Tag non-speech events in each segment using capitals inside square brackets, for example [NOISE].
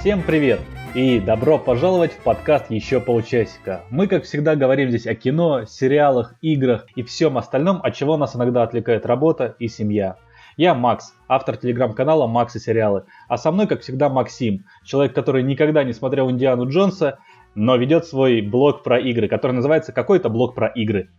Всем привет и добро пожаловать в подкаст «Еще полчасика». Мы, как всегда, говорим здесь о кино, сериалах, играх и всем остальном, от чего нас иногда отвлекает работа и семья. Я Макс, автор телеграм-канала «Макс и сериалы», а со мной, как всегда, Максим, человек, который никогда не смотрел «Индиану Джонса», но ведет свой блог про игры, который называется «Какой-то блог про игры».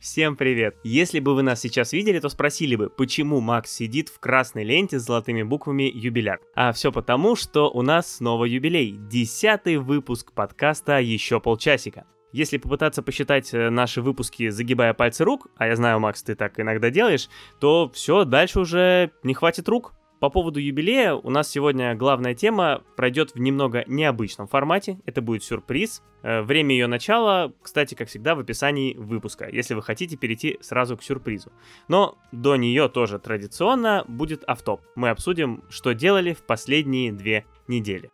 Всем привет! Если бы вы нас сейчас видели, то спросили бы, почему Макс сидит в красной ленте с золотыми буквами «Юбиляр». А все потому, что у нас снова юбилей. Десятый выпуск подкаста «Еще полчасика». Если попытаться посчитать э, наши выпуски, загибая пальцы рук, а я знаю, Макс, ты так иногда делаешь, то все, дальше уже не хватит рук. По поводу юбилея у нас сегодня главная тема пройдет в немного необычном формате. Это будет сюрприз. Э, время ее начала, кстати, как всегда, в описании выпуска, если вы хотите перейти сразу к сюрпризу. Но до нее тоже традиционно будет автоп. Мы обсудим, что делали в последние две недели.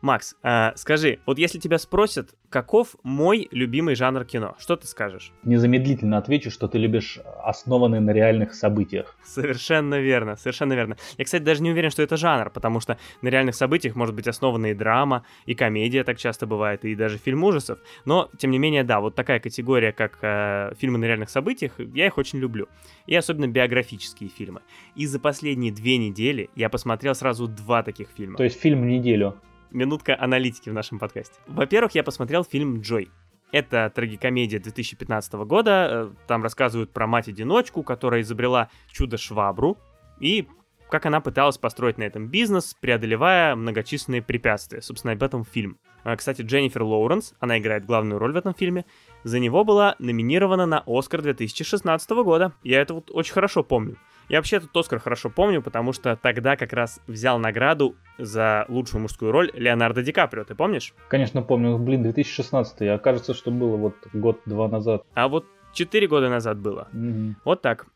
Макс, а, скажи, вот если тебя спросят, каков мой любимый жанр кино, что ты скажешь? Незамедлительно отвечу, что ты любишь основанные на реальных событиях. Совершенно верно, совершенно верно. Я, кстати, даже не уверен, что это жанр, потому что на реальных событиях может быть основана и драма, и комедия так часто бывает, и даже фильм ужасов. Но, тем не менее, да, вот такая категория, как э, фильмы на реальных событиях, я их очень люблю. И особенно биографические фильмы. И за последние две недели я посмотрел сразу два таких фильма. То есть фильм в неделю минутка аналитики в нашем подкасте. Во-первых, я посмотрел фильм «Джой». Это трагикомедия 2015 года. Э, там рассказывают про мать-одиночку, которая изобрела чудо-швабру. И как она пыталась построить на этом бизнес, преодолевая многочисленные препятствия. Собственно, об этом фильм. Э, кстати, Дженнифер Лоуренс, она играет главную роль в этом фильме, за него была номинирована на Оскар 2016 года. Я это вот очень хорошо помню. Я вообще этот Оскар хорошо помню, потому что тогда как раз взял награду за лучшую мужскую роль Леонардо Ди Каприо, ты помнишь? Конечно, помню. Блин, 2016, а кажется, что было вот год-два назад. А вот четыре года назад было. Mm-hmm. Вот так.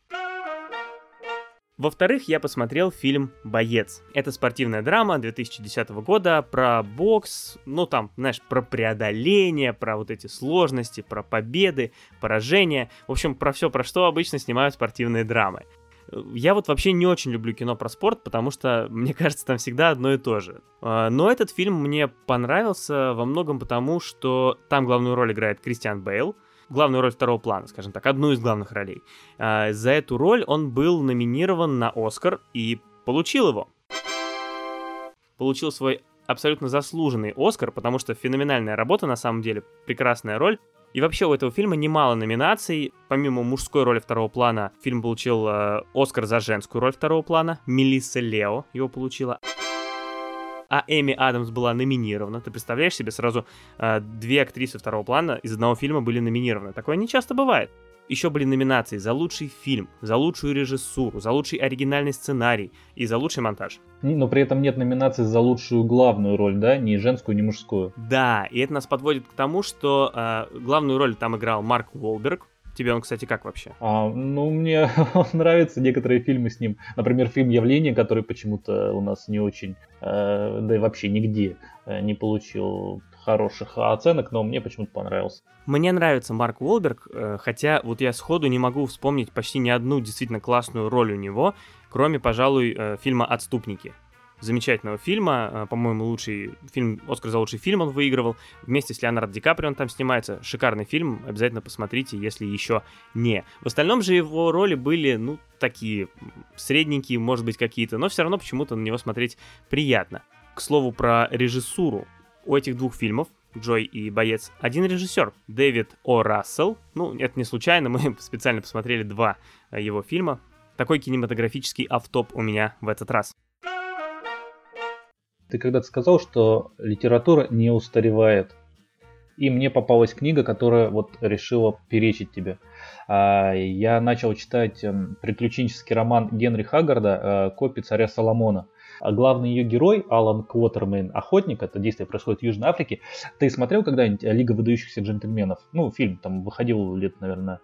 Во-вторых, я посмотрел фильм «Боец». Это спортивная драма 2010 года про бокс, ну там, знаешь, про преодоление, про вот эти сложности, про победы, поражения. В общем, про все, про что обычно снимают спортивные драмы. Я вот вообще не очень люблю кино про спорт, потому что, [LAUGHS] мне кажется, там всегда одно и то же. А, но этот фильм мне понравился во многом потому, что там главную роль играет Кристиан Бейл, главную роль второго плана, скажем так, одну из главных ролей. А, за эту роль он был номинирован на Оскар и получил его. Получил свой абсолютно заслуженный Оскар, потому что феноменальная работа на самом деле, прекрасная роль. И вообще у этого фильма немало номинаций. Помимо мужской роли второго плана, фильм получил э, Оскар за женскую роль второго плана. Мелисса Лео его получила. А Эми Адамс была номинирована. Ты представляешь себе, сразу э, две актрисы второго плана из одного фильма были номинированы. Такое не часто бывает. Еще были номинации за лучший фильм, за лучшую режиссуру, за лучший оригинальный сценарий и за лучший монтаж. Но при этом нет номинации за лучшую главную роль, да? Ни женскую, ни мужскую. Да, и это нас подводит к тому, что э, главную роль там играл Марк Уолберг, Тебе он, кстати, как вообще? А, ну, мне [LAUGHS] нравятся некоторые фильмы с ним. Например, фильм «Явление», который почему-то у нас не очень, э, да и вообще нигде э, не получил хороших оценок, но мне почему-то понравился. Мне нравится Марк Уолберг, э, хотя вот я сходу не могу вспомнить почти ни одну действительно классную роль у него, кроме, пожалуй, э, фильма «Отступники» замечательного фильма. Э, по-моему, лучший фильм, Оскар за лучший фильм он выигрывал. Вместе с Леонардо Ди Каприо он там снимается. Шикарный фильм, обязательно посмотрите, если еще не. В остальном же его роли были, ну, такие средненькие, может быть, какие-то, но все равно почему-то на него смотреть приятно. К слову про режиссуру у этих двух фильмов, Джой и Боец, один режиссер, Дэвид О. Рассел. Ну, это не случайно, [LAUGHS] мы специально посмотрели два э, его фильма. Такой кинематографический автоп у меня в этот раз. Ты когда-то сказал, что литература не устаревает. И мне попалась книга, которая вот решила перечить тебе. А, я начал читать эм, приключенческий роман Генри Хаггарда э, «Копи царя Соломона». А главный ее герой, Алан Квотермейн, охотник, это действие происходит в Южной Африке. Ты смотрел когда-нибудь «Лига выдающихся джентльменов»? Ну, фильм там выходил лет, наверное,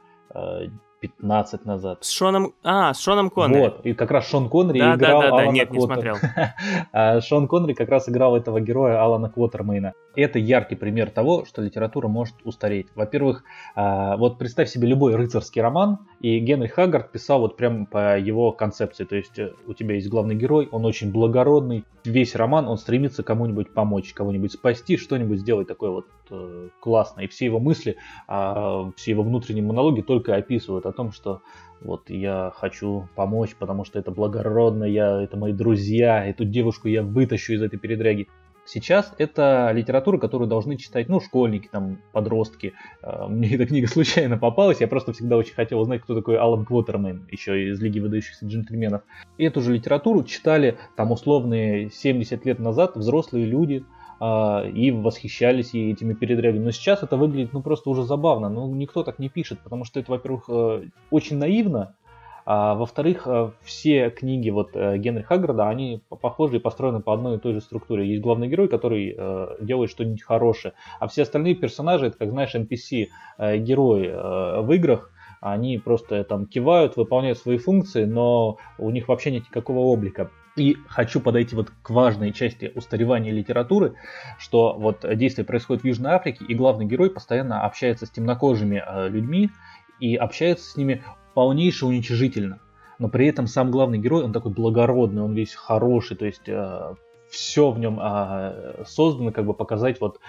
15 назад. С Шоном... А, с Шоном Коннери. Вот, и как раз Шон Коннери да, играл да, да, Алана да, нет, Квотер... не смотрел. [LAUGHS] А, Шон Коннери как раз играл этого героя Алана Квотермейна. Это яркий пример того, что литература может устареть. Во-первых, а, вот представь себе любой рыцарский роман, и Генри Хаггард писал вот прям по его концепции. То есть э, у тебя есть главный герой, он очень благородный. Весь роман он стремится кому-нибудь помочь, кого-нибудь спасти, что-нибудь сделать такое вот э, классное. И все его мысли, э, все его внутренние монологи только описывают о том, что вот я хочу помочь, потому что это благородно, я, это мои друзья, эту девушку я вытащу из этой передряги. Сейчас это литература, которую должны читать, ну, школьники, там, подростки. А, мне эта книга случайно попалась, я просто всегда очень хотел узнать, кто такой Алан Квотермен, еще из Лиги выдающихся джентльменов. Эту же литературу читали, там, условные 70 лет назад взрослые люди, и восхищались этими передрягами. Но сейчас это выглядит ну просто уже забавно. Ну никто так не пишет, потому что это, во-первых, э, очень наивно, а, во-вторых, э, все книги вот э, Генри Хаггарда, они похожи и построены по одной и той же структуре. Есть главный герой, который делает что-нибудь хорошее, а все остальные персонажи, это, как знаешь, NPC герои в играх, они просто там кивают, выполняют свои функции, но у них вообще нет никакого облика. И хочу подойти вот к важной части устаревания литературы, что вот действие происходит в Южной Африке, и главный герой постоянно общается с темнокожими людьми, и общается с ними полнейше уничижительно. Но при этом сам главный герой, он такой благородный, он весь хороший, то есть э, все в нем э, создано, как бы показать вот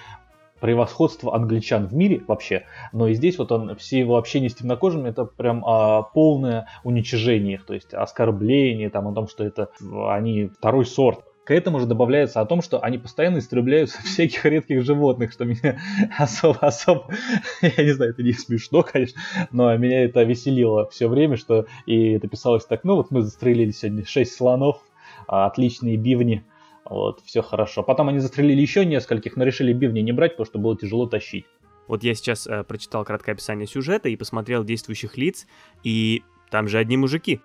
превосходство англичан в мире вообще, но и здесь вот он, все его общения с темнокожими, это прям а, полное уничижение их, то есть оскорбление там о том, что это они второй сорт. К этому же добавляется о том, что они постоянно истребляют [LAUGHS] всяких редких животных, что меня [LAUGHS] особо-особо, [LAUGHS] я не знаю, это не смешно, конечно, но меня это веселило все время, что и это писалось так, ну вот мы застрелили сегодня 6 слонов, а, отличные бивни, вот, все хорошо. Потом они застрелили еще нескольких, но решили бивни не брать, потому что было тяжело тащить. Вот я сейчас э, прочитал краткое описание сюжета и посмотрел действующих лиц, и там же одни мужики.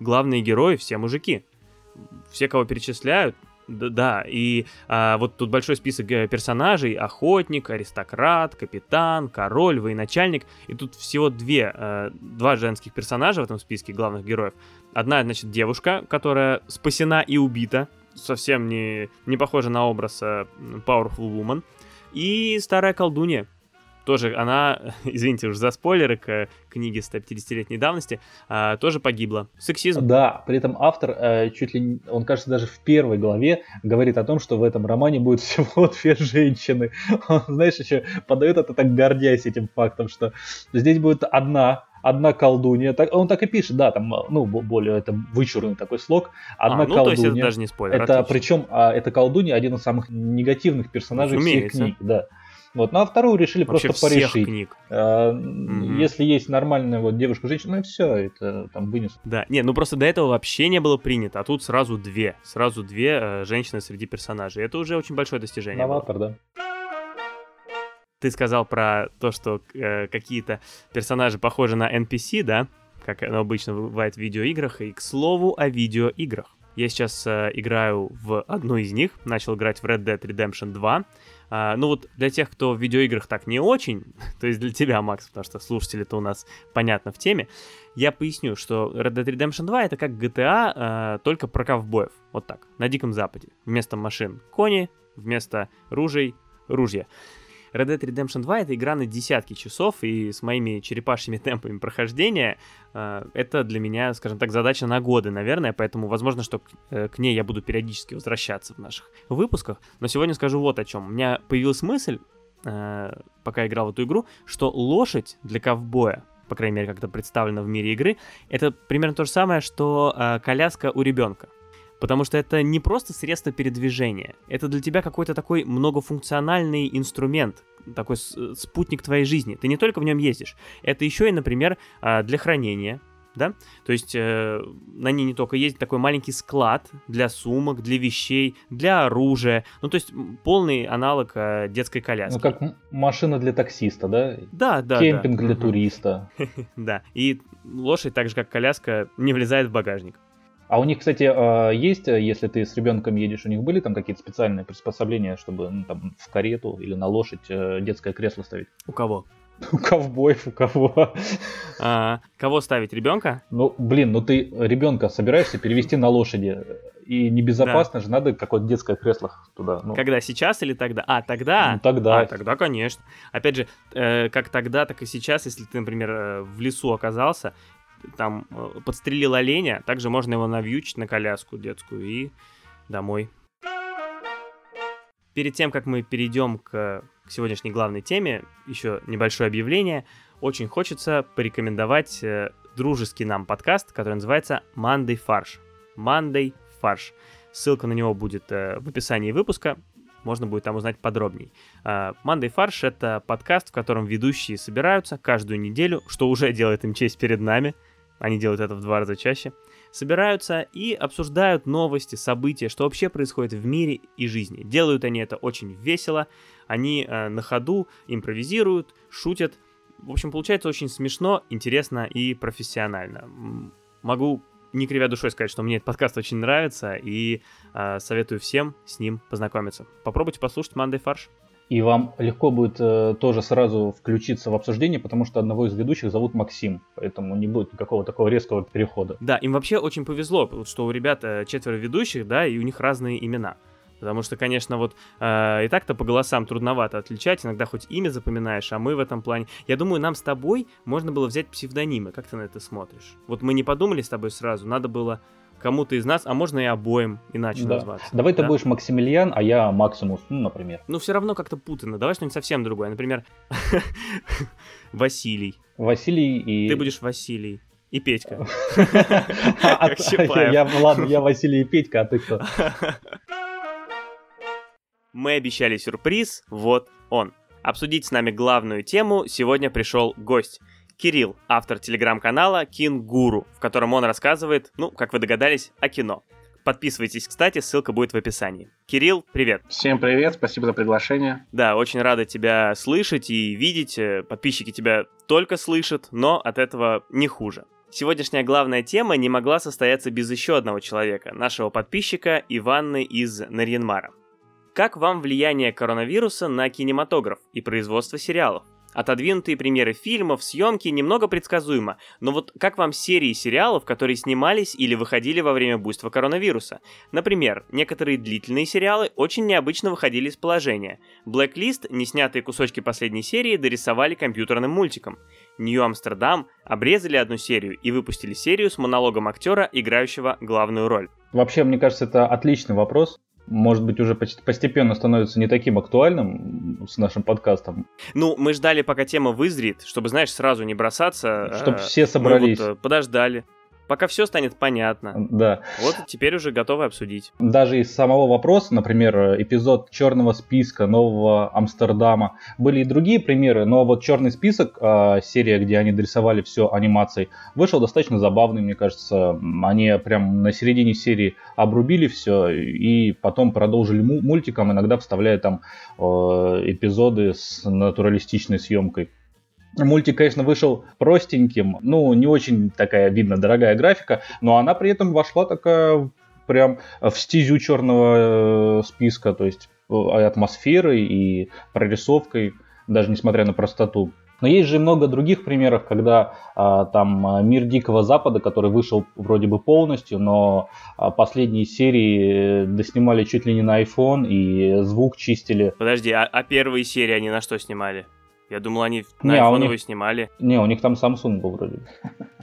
Главные герои все мужики все, кого перечисляют, да, и а, вот тут большой список э, персонажей: охотник, аристократ, капитан, король, военачальник. И тут всего две, а, два женских персонажа в этом списке главных героев. Одна, значит, девушка, которая спасена и убита, совсем не, не похожа на образ а, Powerful Woman. И старая колдунья, тоже она, [LAUGHS] извините уж за спойлеры к книге 150-летней давности, а, тоже погибла. Сексизм. Да, при этом автор э, чуть ли, он кажется, даже в первой главе говорит о том, что в этом романе будет [LAUGHS] всего две женщины. Он, знаешь, еще подает это так гордясь этим фактом, что здесь будет одна одна колдунья, так, он так и пишет, да, там, ну, более это вычурный такой слог, одна а, ну, колдунья. То есть это даже не спойлер, это, Причем а, эта колдунья один из самых негативных персонажей всех книг, да. Вот, ну а вторую решили Вообще просто порешить. книг. А, угу. Если есть нормальная вот девушка-женщина, ну все, это там вынес. Да, не, ну просто до этого вообще не было принято, а тут сразу две, сразу две э, женщины среди персонажей. Это уже очень большое достижение. Новатор, да. Ты сказал про то, что э, какие-то персонажи похожи на NPC, да? Как оно обычно бывает в видеоиграх. И к слову о видеоиграх. Я сейчас э, играю в одну из них, начал играть в Red Dead Redemption 2. А, ну вот для тех, кто в видеоиграх так не очень, [LAUGHS] то есть для тебя, Макс, потому что слушатели-то у нас понятно в теме, я поясню, что Red Dead Redemption 2 это как GTA, а, только про ковбоев. Вот так, на Диком Западе. Вместо машин кони, вместо ружей ружья. Red Dead Redemption 2 это игра на десятки часов, и с моими черепашьими [LAUGHS] темпами прохождения э, это для меня, скажем так, задача на годы, наверное, поэтому возможно, что к, э, к ней я буду периодически возвращаться в наших выпусках. Но сегодня скажу вот о чем. У меня появилась мысль, э, пока играл в эту игру, что лошадь для ковбоя по крайней мере, как это представлено в мире игры, это примерно то же самое, что э, коляска у ребенка. Потому что это не просто средство передвижения, это для тебя какой-то такой многофункциональный инструмент, такой спутник твоей жизни. Ты не только в нем ездишь, это еще и, например, а, для хранения, да, то есть э, на ней не только есть такой маленький склад для сумок, для вещей, для оружия, ну то есть полный аналог э, детской коляски. Ну как машина для таксиста, да? Да, да. Кемпинг да. для туриста. [LAUGHS] Да, и лошадь, так же как коляска, не влезает в багажник. А у них, кстати, а, есть, если ты с ребенком едешь, у них были там какие-то специальные приспособления, чтобы ну, там, в карету или на лошадь э, детское кресло ставить? У кого? [LAUGHS] У ковбоев, у кого? А, кого ставить, ребенка? Ну, блин, ну ты ребенка собираешься перевести на лошади. И небезопасно да. же, надо какое-то детское кресло туда. Ну. Когда, сейчас или тогда? А, тогда? Ну, тогда. А, тогда, конечно. Опять же, э, как тогда, так и сейчас, если ты, например, э, в лесу оказался, там э, подстрелил оленя, также можно его навьючить на коляску детскую и домой. Перед тем, как мы перейдем к, к сегодняшней главной теме, еще небольшое объявление. Очень хочется порекомендовать э, дружеский нам подкаст, который называется Monday Farш. Monday Farш. Ссылка на него будет э, в описании выпуска можно будет там узнать подробней. Мандай Фарш — это подкаст, в котором ведущие собираются каждую неделю, что уже делает им честь перед нами, они делают это в два раза чаще, собираются и обсуждают новости, события, что вообще происходит в мире и жизни. Делают они это очень весело, они э, на ходу импровизируют, шутят. В общем, получается очень смешно, интересно и профессионально. Могу не кривя душой сказать, что мне этот подкаст очень нравится и э, советую всем с ним познакомиться. Попробуйте послушать Monday Фарш и вам легко будет э, тоже сразу включиться в обсуждение, потому что одного из ведущих зовут Максим, поэтому не будет никакого такого резкого перехода. Да, им вообще очень повезло, что у ребят э, четверо ведущих, да, и у них разные имена. Потому что, конечно, вот э, и так-то по голосам трудновато отличать, иногда хоть имя запоминаешь, а мы в этом плане... Я думаю, нам с тобой можно было взять псевдонимы, как ты на это смотришь? Вот мы не подумали с тобой сразу, надо было кому-то из нас, а можно и обоим иначе да. назваться. Давай да? ты будешь Максимилиан, а я Максимус, ну, например. Ну, все равно как-то путано. Давай что-нибудь совсем другое. Например, [LAUGHS] Василий. Василий и... Ты будешь Василий. И Петька. [LAUGHS] [LAUGHS] Я, ладно, я Василий и Петька, а ты кто? Мы обещали сюрприз, вот он. Обсудить с нами главную тему сегодня пришел гость – Кирилл, автор телеграм-канала Кингуру, в котором он рассказывает, ну, как вы догадались, о кино. Подписывайтесь, кстати, ссылка будет в описании. Кирилл, привет. Всем привет, спасибо за приглашение. Да, очень рада тебя слышать и видеть. Э, подписчики тебя только слышат, но от этого не хуже. Сегодняшняя главная тема не могла состояться без еще одного человека, нашего подписчика Иванны из Нарьянмара. Как вам влияние коронавируса на кинематограф и производство сериалов? Отодвинутые примеры фильмов, съемки немного предсказуемо, но вот как вам серии сериалов, которые снимались или выходили во время буйства коронавируса? Например, некоторые длительные сериалы очень необычно выходили из положения. Blacklist, неснятые кусочки последней серии, дорисовали компьютерным мультиком. Нью Амстердам обрезали одну серию и выпустили серию с монологом актера, играющего главную роль. Вообще, мне кажется, это отличный вопрос может быть, уже постепенно становится не таким актуальным с нашим подкастом. Ну, мы ждали, пока тема вызрит, чтобы, знаешь, сразу не бросаться. Чтобы а, все собрались. Мы вот э, подождали пока все станет понятно. Да. Вот теперь уже готовы обсудить. Даже из самого вопроса, например, эпизод черного списка нового Амстердама, были и другие примеры, но вот черный список, а, серия, где они дорисовали все анимацией, вышел достаточно забавный, мне кажется. Они прям на середине серии обрубили все и потом продолжили мультиком, иногда вставляя там э, эпизоды с натуралистичной съемкой. Мультик, конечно, вышел простеньким, ну, не очень такая, видно, дорогая графика, но она при этом вошла такая прям в стезю черного э, списка, то есть э, атмосферой и прорисовкой, даже несмотря на простоту. Но есть же много других примеров, когда а, там а, мир Дикого Запада, который вышел вроде бы полностью, но а, последние серии э, доснимали чуть ли не на iPhone и звук чистили. Подожди, а, а первые серии они на что снимали? Я думал, они на не, iPhone них... снимали. Не, у них там Samsung был вроде.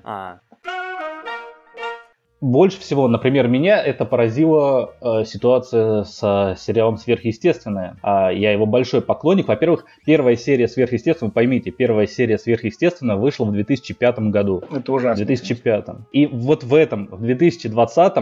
А. Больше всего, например, меня это поразила э, ситуация с э, сериалом «Сверхъестественное». Э, я его большой поклонник. Во-первых, первая серия «Сверхъестественного», поймите, первая серия «Сверхъестественного» вышла в 2005 году. Это ужасно. В 2005. И вот в этом, в 2020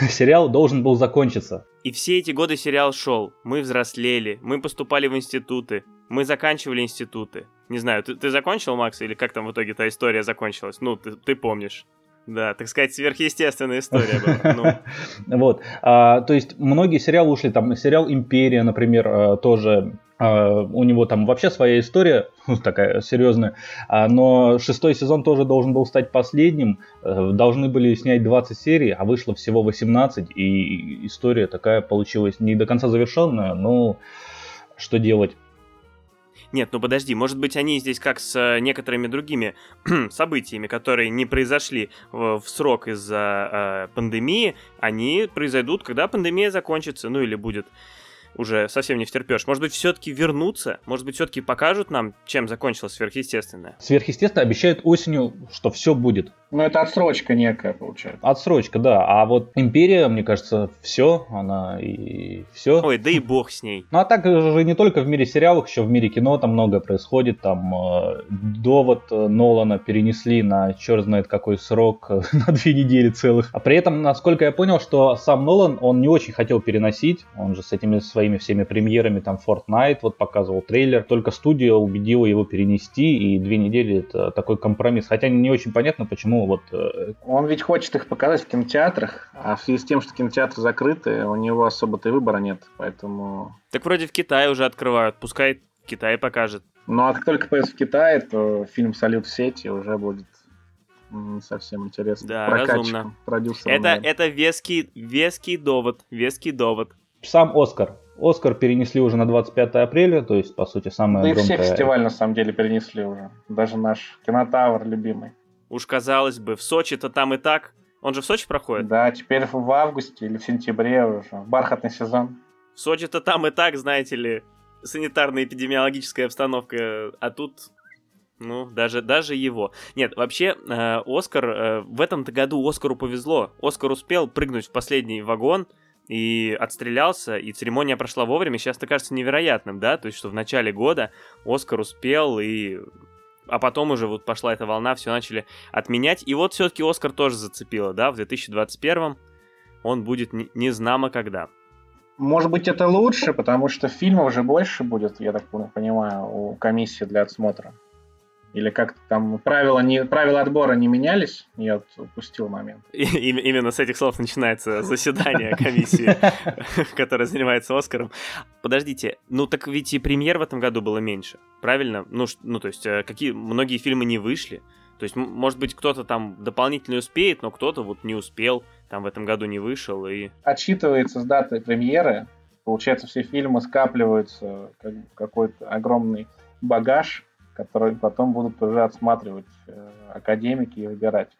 [LAUGHS] сериал должен был закончиться. И все эти годы сериал шел. Мы взрослели, мы поступали в институты, мы заканчивали институты. Не знаю, ты, ты закончил, Макс, или как там в итоге та история закончилась? Ну, ты, ты помнишь. Да, так сказать, сверхъестественная история была. Ну. [LAUGHS] Вот, а, то есть многие сериалы ушли, там сериал «Империя», например, а, тоже а, у него там вообще своя история [LAUGHS] такая серьезная, а, но шестой сезон тоже должен был стать последним, э, должны были снять 20 серий, а вышло всего 18, и история такая получилась не до конца завершенная, но что делать? Нет, ну подожди, может быть они здесь как с э, некоторыми другими [CLEARS THROAT] событиями, которые не произошли в, в срок из-за э, пандемии, они произойдут, когда пандемия закончится, ну или будет уже совсем не втерпешь. Может быть, все-таки вернуться? Может быть, все-таки покажут нам, чем закончилось сверхъестественное? Сверхъестественное обещает осенью, что все будет. Ну, это отсрочка некая, получается. Отсрочка, да. А вот Империя, мне кажется, все, она и все. Ой, да и бог с ней. Ну, а так же не только в мире сериалов, еще в мире кино там многое происходит. Там э, довод э, Нолана перенесли на черт знает какой срок, [LAUGHS] на две недели целых. А при этом, насколько я понял, что сам Нолан, он не очень хотел переносить. Он же с этими своими всеми премьерами, там, Fortnite, вот показывал трейлер. Только студия убедила его перенести, и две недели это такой компромисс. Хотя не очень понятно, почему вот... Э, Он ведь хочет их показать в кинотеатрах, а в связи с тем, что кинотеатры закрыты, у него особо-то и выбора нет, поэтому... Так вроде в Китае уже открывают, пускай Китай покажет. Ну, а как только появится в Китае, то фильм «Салют в сети» уже будет совсем интересно. Да, разумно. Это, это веский, веский довод, веский довод. Сам Оскар. Оскар перенесли уже на 25 апреля, то есть, по сути, самое да громкое... и все фестивали, на самом деле, перенесли уже. Даже наш кинотавр любимый. Уж казалось бы, в Сочи-то там и так. Он же в Сочи проходит? Да, теперь в августе или в сентябре уже. Бархатный сезон. В Сочи-то там и так, знаете ли, санитарно-эпидемиологическая обстановка, а тут ну, даже, даже его. Нет, вообще, э, Оскар, э, в этом году Оскару повезло. Оскар успел прыгнуть в последний вагон и отстрелялся, и церемония прошла вовремя. Сейчас это кажется невероятным, да? То есть, что в начале года Оскар успел и а потом уже вот пошла эта волна, все начали отменять. И вот все-таки Оскар тоже зацепило, да, в 2021 он будет не, не знамо когда. Может быть, это лучше, потому что фильмов уже больше будет, я так понимаю, у комиссии для отсмотра. Или как там правила, не, правила отбора не менялись? Я вот упустил момент. И, именно с этих слов начинается заседание комиссии, [LAUGHS] которая занимается Оскаром. Подождите, ну так ведь и премьер в этом году было меньше, правильно? Ну, ну то есть, э, какие многие фильмы не вышли. То есть, может быть, кто-то там дополнительно успеет, но кто-то вот не успел, там в этом году не вышел и... Отчитывается с даты премьеры, получается, все фильмы скапливаются как какой-то огромный багаж, которые потом будут уже отсматривать э, академики и выбирать.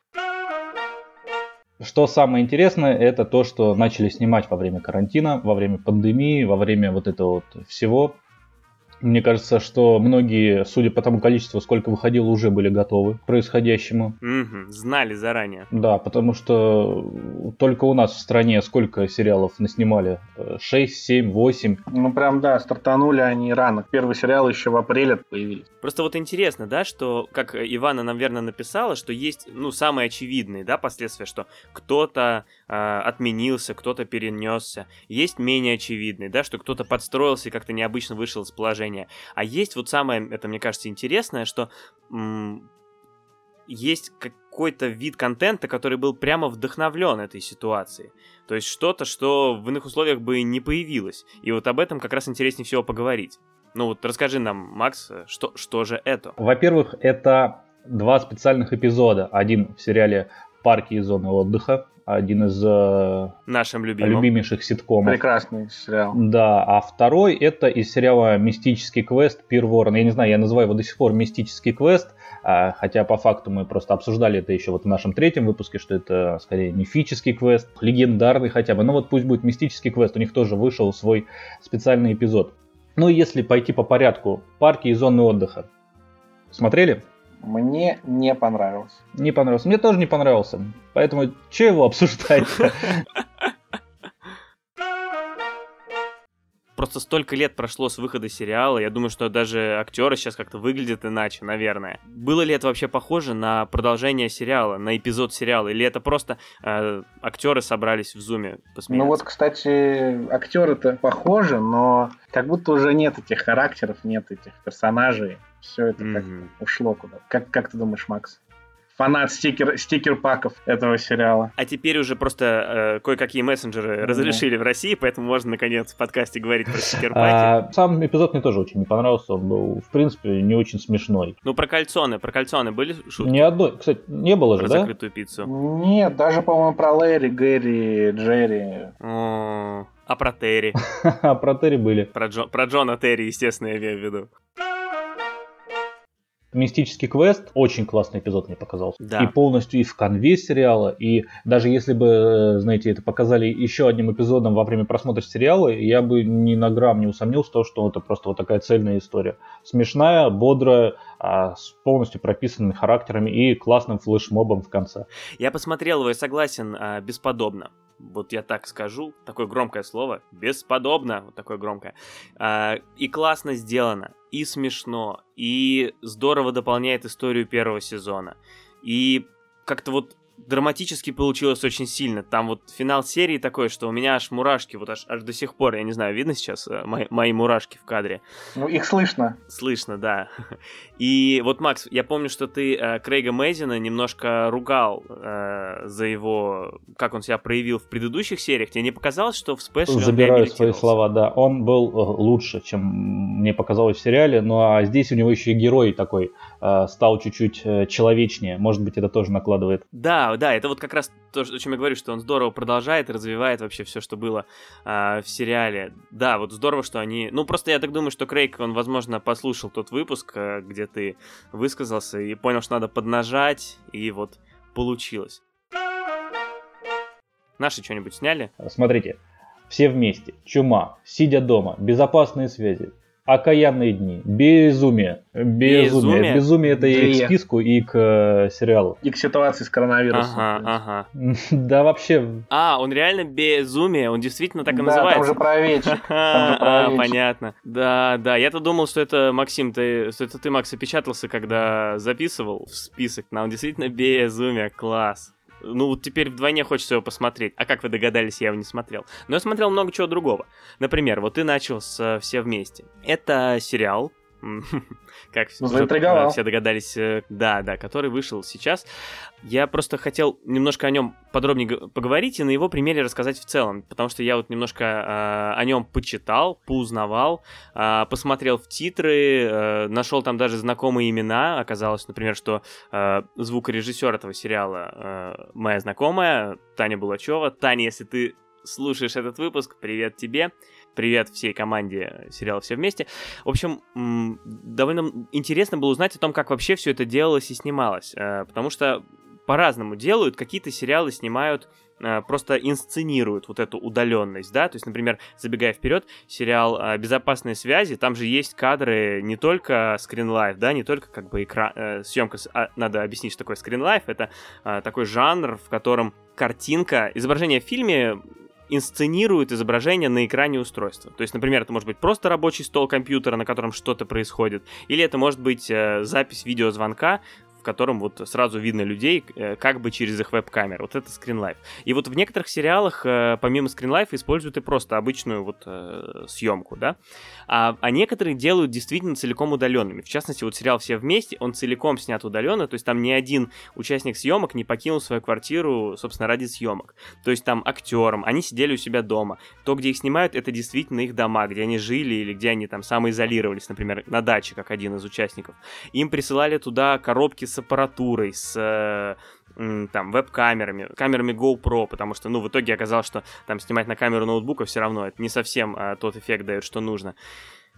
Что самое интересное, это то, что начали снимать во время карантина, во время пандемии, во время вот этого вот всего. Мне кажется, что многие, судя по тому количеству, сколько выходило, уже были готовы к происходящему. Угу, знали заранее. Да, потому что только у нас в стране сколько сериалов наснимали? 6, 7, 8? Ну прям да, стартанули они рано. Первый сериал еще в апреле появились. Просто вот интересно, да, что, как Ивана, наверное, написала, что есть, ну, самые очевидные, да, последствия, что кто-то э, отменился, кто-то перенесся. Есть менее очевидные, да, что кто-то подстроился и как-то необычно вышел из положения движения. А есть вот самое, это мне кажется интересное, что м- есть какой-то вид контента, который был прямо вдохновлен этой ситуацией. То есть что-то, что в иных условиях бы не появилось. И вот об этом как раз интереснее всего поговорить. Ну вот расскажи нам, Макс, что, что же это? Во-первых, это два специальных эпизода. Один в сериале «Парки и зоны отдыха», один из э, Нашим любимым. любимейших ситкомов. Прекрасный сериал. Да, а второй это из сериала «Мистический квест» Пир Ворон. Я не знаю, я называю его до сих пор «Мистический квест», а, хотя по факту мы просто обсуждали это еще вот в нашем третьем выпуске, что это скорее мифический квест, легендарный хотя бы. Ну вот пусть будет «Мистический квест», у них тоже вышел свой специальный эпизод. Ну и если пойти по порядку, парки и зоны отдыха. Смотрели? Мне не понравился. Не понравился. Мне тоже не понравился. Поэтому что его обсуждать? Просто столько лет прошло с выхода сериала, я думаю, что даже актеры сейчас как-то выглядят иначе, наверное. Было ли это вообще похоже на продолжение сериала, на эпизод сериала, или это просто э, актеры собрались в зуме посмеяться? Ну вот, кстати, актеры-то похожи, но как будто уже нет этих характеров, нет этих персонажей все это mm-hmm. как ушло куда. Как, как ты думаешь, Макс? фанат стикер, стикер-паков этого сериала. А теперь уже просто э, кое-какие мессенджеры mm-hmm. разрешили в России, поэтому можно наконец в подкасте говорить про стикер-паки. А, сам эпизод мне тоже очень не понравился, он был, в принципе, не очень смешной. Ну, про кальцоны, про кальцоны были шутки? Ни одной, кстати, не было про же, да? закрытую пиццу. Нет, даже, по-моему, про Лэри, Гэри, Джерри. А про Терри? [LAUGHS] А про Терри были. Про Джона Терри, естественно, я имею в виду. Мистический квест очень классный эпизод мне показался. Да. И полностью и в конве сериала, и даже если бы, э, знаете, это показали еще одним эпизодом во время просмотра сериала, я бы ни на грамм не усомнился в том, что это просто вот такая цельная история. Смешная, бодрая, а, с полностью прописанными характерами и классным флешмобом в конце. Я посмотрел его и согласен, а, бесподобно. Вот я так скажу, такое громкое слово, бесподобно, вот такое громкое. А, и классно сделано, и смешно, и здорово дополняет историю первого сезона. И как-то вот драматически получилось очень сильно. Там вот финал серии такой, что у меня аж мурашки, вот аж, аж до сих пор, я не знаю, видно сейчас э, мои, мои мурашки в кадре? Ну, их слышно. Слышно, да. [LAUGHS] И вот, Макс, я помню, что ты э, Крейга Мейзина немножко ругал э, за его, как он себя проявил в предыдущих сериях. Тебе не показалось, что в спешле Забираю свои слова, да. Он был э, лучше, чем мне показалось в сериале, ну а здесь у него еще и герой такой стал чуть-чуть э, человечнее. Может быть, это тоже накладывает. Да, да, это вот как раз то, о чем я говорю, что он здорово продолжает и развивает вообще все, что было а, в сериале. Да, вот здорово, что они... Ну, просто я так думаю, что Крейг, он, возможно, послушал тот выпуск, э, где ты высказался, и понял, что надо поднажать, и вот получилось. Наши что-нибудь сняли? Смотрите, все вместе, чума, сидя дома, безопасные связи, Окаянные дни. Безумие. Безумие. Безумие, Безумие это и к списку, и к э, сериалу. И к ситуации с коронавирусом. Ага, ага. [LAUGHS] Да, вообще. А, он реально безумие, он действительно так и да, называется. Там же про. [LAUGHS] А, понятно. Да, да. Я-то думал, что это Максим, ты, что это ты, Макс, опечатался, когда записывал в список. Но он действительно безумие. Класс. Ну, вот теперь вдвойне хочется его посмотреть. А как вы догадались, я его не смотрел. Но я смотрел много чего другого. Например, вот ты начал с «Все вместе». Это сериал, [LAUGHS] как ну, уже все догадались, э, да, да, который вышел сейчас. Я просто хотел немножко о нем подробнее поговорить и на его примере рассказать в целом, потому что я вот немножко э, о нем почитал, поузнавал, э, посмотрел в титры, э, нашел там даже знакомые имена. Оказалось, например, что э, звукорежиссер этого сериала э, моя знакомая Таня Булачева. Таня, если ты слушаешь этот выпуск, привет тебе. Привет всей команде сериала «Все вместе». В общем, довольно интересно было узнать о том, как вообще все это делалось и снималось. Э, потому что по-разному делают. Какие-то сериалы снимают э, просто инсценируют вот эту удаленность, да, то есть, например, забегая вперед, сериал «Безопасные связи», там же есть кадры не только скринлайф, да, не только как бы экран, э, съемка, а, надо объяснить, что такое скринлайф, это такой жанр, в котором картинка, изображение в фильме инсценирует изображение на экране устройства. То есть, например, это может быть просто рабочий стол компьютера, на котором что-то происходит, или это может быть э, запись видеозвонка, котором вот сразу видно людей э, как бы через их веб-камеру. Вот это скринлайф. И вот в некоторых сериалах э, помимо скринлайфа используют и просто обычную вот э, съемку, да. А, а некоторые делают действительно целиком удаленными. В частности, вот сериал «Все вместе», он целиком снят удаленно, то есть там ни один участник съемок не покинул свою квартиру, собственно, ради съемок. То есть там актерам, они сидели у себя дома. То, где их снимают, это действительно их дома, где они жили или где они там самоизолировались, например, на даче, как один из участников. Им присылали туда коробки с аппаратурой, с э, там, веб-камерами, камерами GoPro, потому что, ну, в итоге оказалось, что там снимать на камеру ноутбука все равно это не совсем а, тот эффект дает, что нужно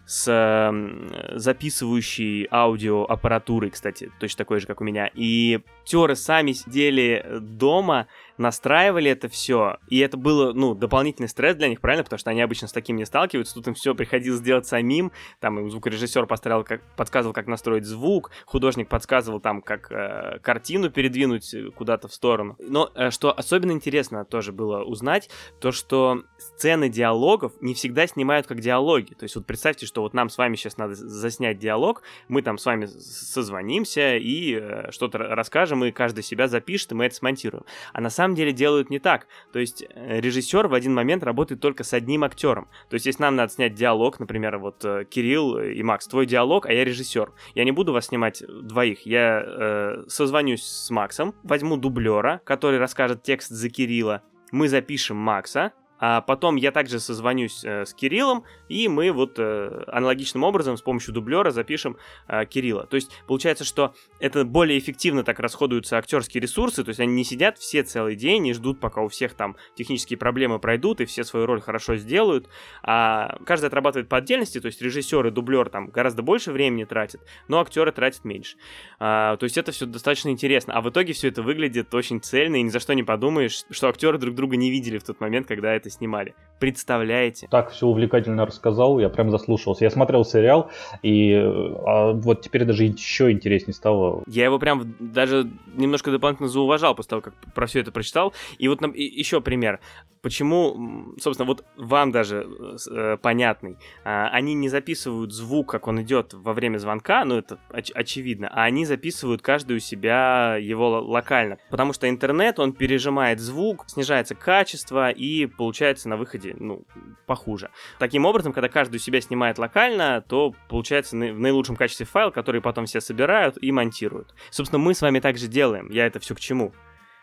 с э, записывающей аудио аппаратурой, кстати, точно такой же, как у меня. И актеры сами сидели дома, настраивали это все, и это было, ну, дополнительный стресс для них, правильно? Потому что они обычно с таким не сталкиваются, тут им все приходилось делать самим, там им звукорежиссер поставил, как, подсказывал, как настроить звук, художник подсказывал там, как э, картину передвинуть куда-то в сторону. Но э, что особенно интересно тоже было узнать, то, что сцены диалогов не всегда снимают как диалоги. То есть вот представьте, что вот нам с вами сейчас надо заснять диалог, мы там с вами созвонимся и э, что-то расскажем, и каждый себя запишет, и мы это смонтируем. А на самом самом деле делают не так. То есть э, режиссер в один момент работает только с одним актером. То есть если нам надо снять диалог, например, вот э, Кирилл и Макс, твой диалог, а я режиссер. Я не буду вас снимать двоих. Я э, созвонюсь с Максом, возьму дублера, который расскажет текст за Кирилла. Мы запишем Макса, А потом я также созвонюсь э, с Кириллом, и мы вот э, аналогичным образом с помощью дублера запишем э, Кирилла. То есть получается, что это более эффективно так расходуются актерские ресурсы, то есть они не сидят все целый день и ждут, пока у всех там технические проблемы пройдут и все свою роль хорошо сделают, а каждый отрабатывает по отдельности, то есть режиссер и дублер там гораздо больше времени тратят, но актеры тратят меньше. А, то есть это все достаточно интересно, а в итоге все это выглядит очень цельно, и ни за что не подумаешь, что актеры друг друга не видели в тот момент, когда это снимали. Представляете? Так все увлекательно рассказал, я прям заслушался. Я смотрел сериал, и а вот теперь даже еще интереснее стало. Я его прям даже немножко дополнительно зауважал после того, как про все это прочитал. И вот и, еще пример. Почему, собственно, вот вам даже э, понятный. А, они не записывают звук, как он идет во время звонка, ну это оч- очевидно, а они записывают каждый у себя его локально. Потому что интернет, он пережимает звук, снижается качество и получается на выходе, ну, похуже. Таким образом, когда каждый у себя снимает локально, то получается в наилучшем качестве файл, который потом все собирают и монтируют. Собственно, мы с вами также делаем. Я это все к чему?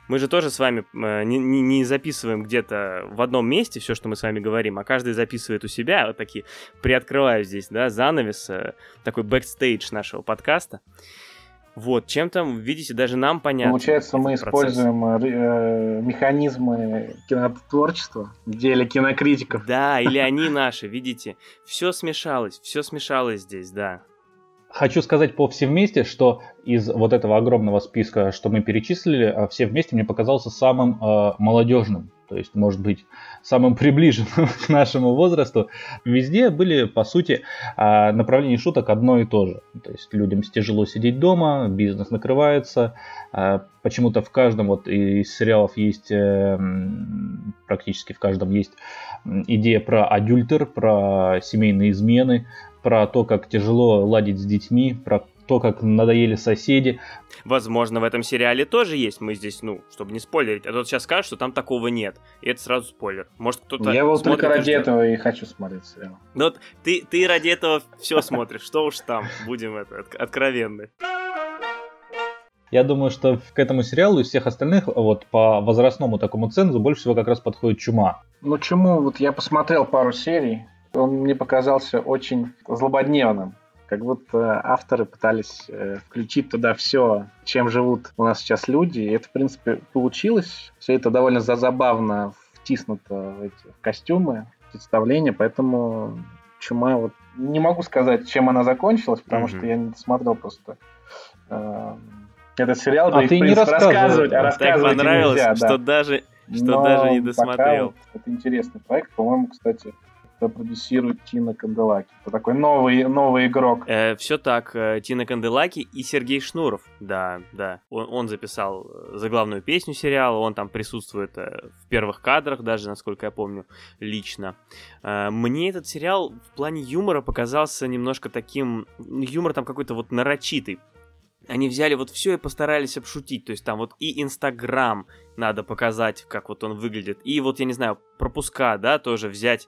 Мы же тоже с вами э, не, не, не записываем где-то в одном месте все, что мы с вами говорим, а каждый записывает у себя. Вот такие приоткрываю здесь, да, занавес, э, такой бэкстейдж нашего подкаста. Вот, чем там, видите, даже нам понятно. Получается, мы используем э, э, механизмы кинотворчества в деле кинокритиков. Да, или они наши, видите. Все смешалось, все смешалось здесь, да. Хочу сказать по все вместе, что из вот этого огромного списка, что мы перечислили, а все вместе мне показался самым э, молодежным, то есть, может быть, самым приближенным [LAUGHS] к нашему возрасту. Везде были, по сути, э, направления шуток одно и то же. То есть, людям тяжело сидеть дома, бизнес накрывается. Э, почему-то в каждом вот из сериалов есть, э, практически в каждом есть идея про адюльтер, про семейные измены, про то, как тяжело ладить с детьми, про то, как надоели соседи. Возможно, в этом сериале тоже есть. Мы здесь, ну, чтобы не спойлерить. А тут сейчас скажут, что там такого нет. И это сразу спойлер. Может, кто-то Я вот только ради этого и хочу смотреть сериал. Ну, вот ты, ты ради этого все смотришь. Что уж там, будем это, откровенны. Я думаю, что к этому сериалу из всех остальных вот по возрастному такому цензу больше всего как раз подходит «Чума». Ну, «Чуму» вот я посмотрел пару серий, он мне показался очень злободневным. Как будто авторы пытались э, включить туда все, чем живут у нас сейчас люди. И это, в принципе, получилось. Все это довольно забавно втиснуто в эти костюмы, представления. Поэтому чума вот не могу сказать, чем она закончилась, потому mm-hmm. что я не смотрел просто э, этот сериал. А да ты и, в принципе, не рассказывать, а рассказывать так понравилось, нельзя, что да. даже что Но даже не досмотрел. Пока вот, это интересный проект, по-моему, кстати, продюсирует Тина Канделаки. Это такой новый, новый игрок. Э, все так, э, Тина Канделаки и Сергей Шнуров. Да, да. Он, он записал э, заглавную песню сериала, он там присутствует э, в первых кадрах, даже, насколько я помню, лично. Мне этот сериал в плане юмора показался немножко таким... Юмор там какой-то вот нарочитый они взяли вот все и постарались обшутить. То есть там вот и Инстаграм надо показать, как вот он выглядит. И вот, я не знаю, пропуска, да, тоже взять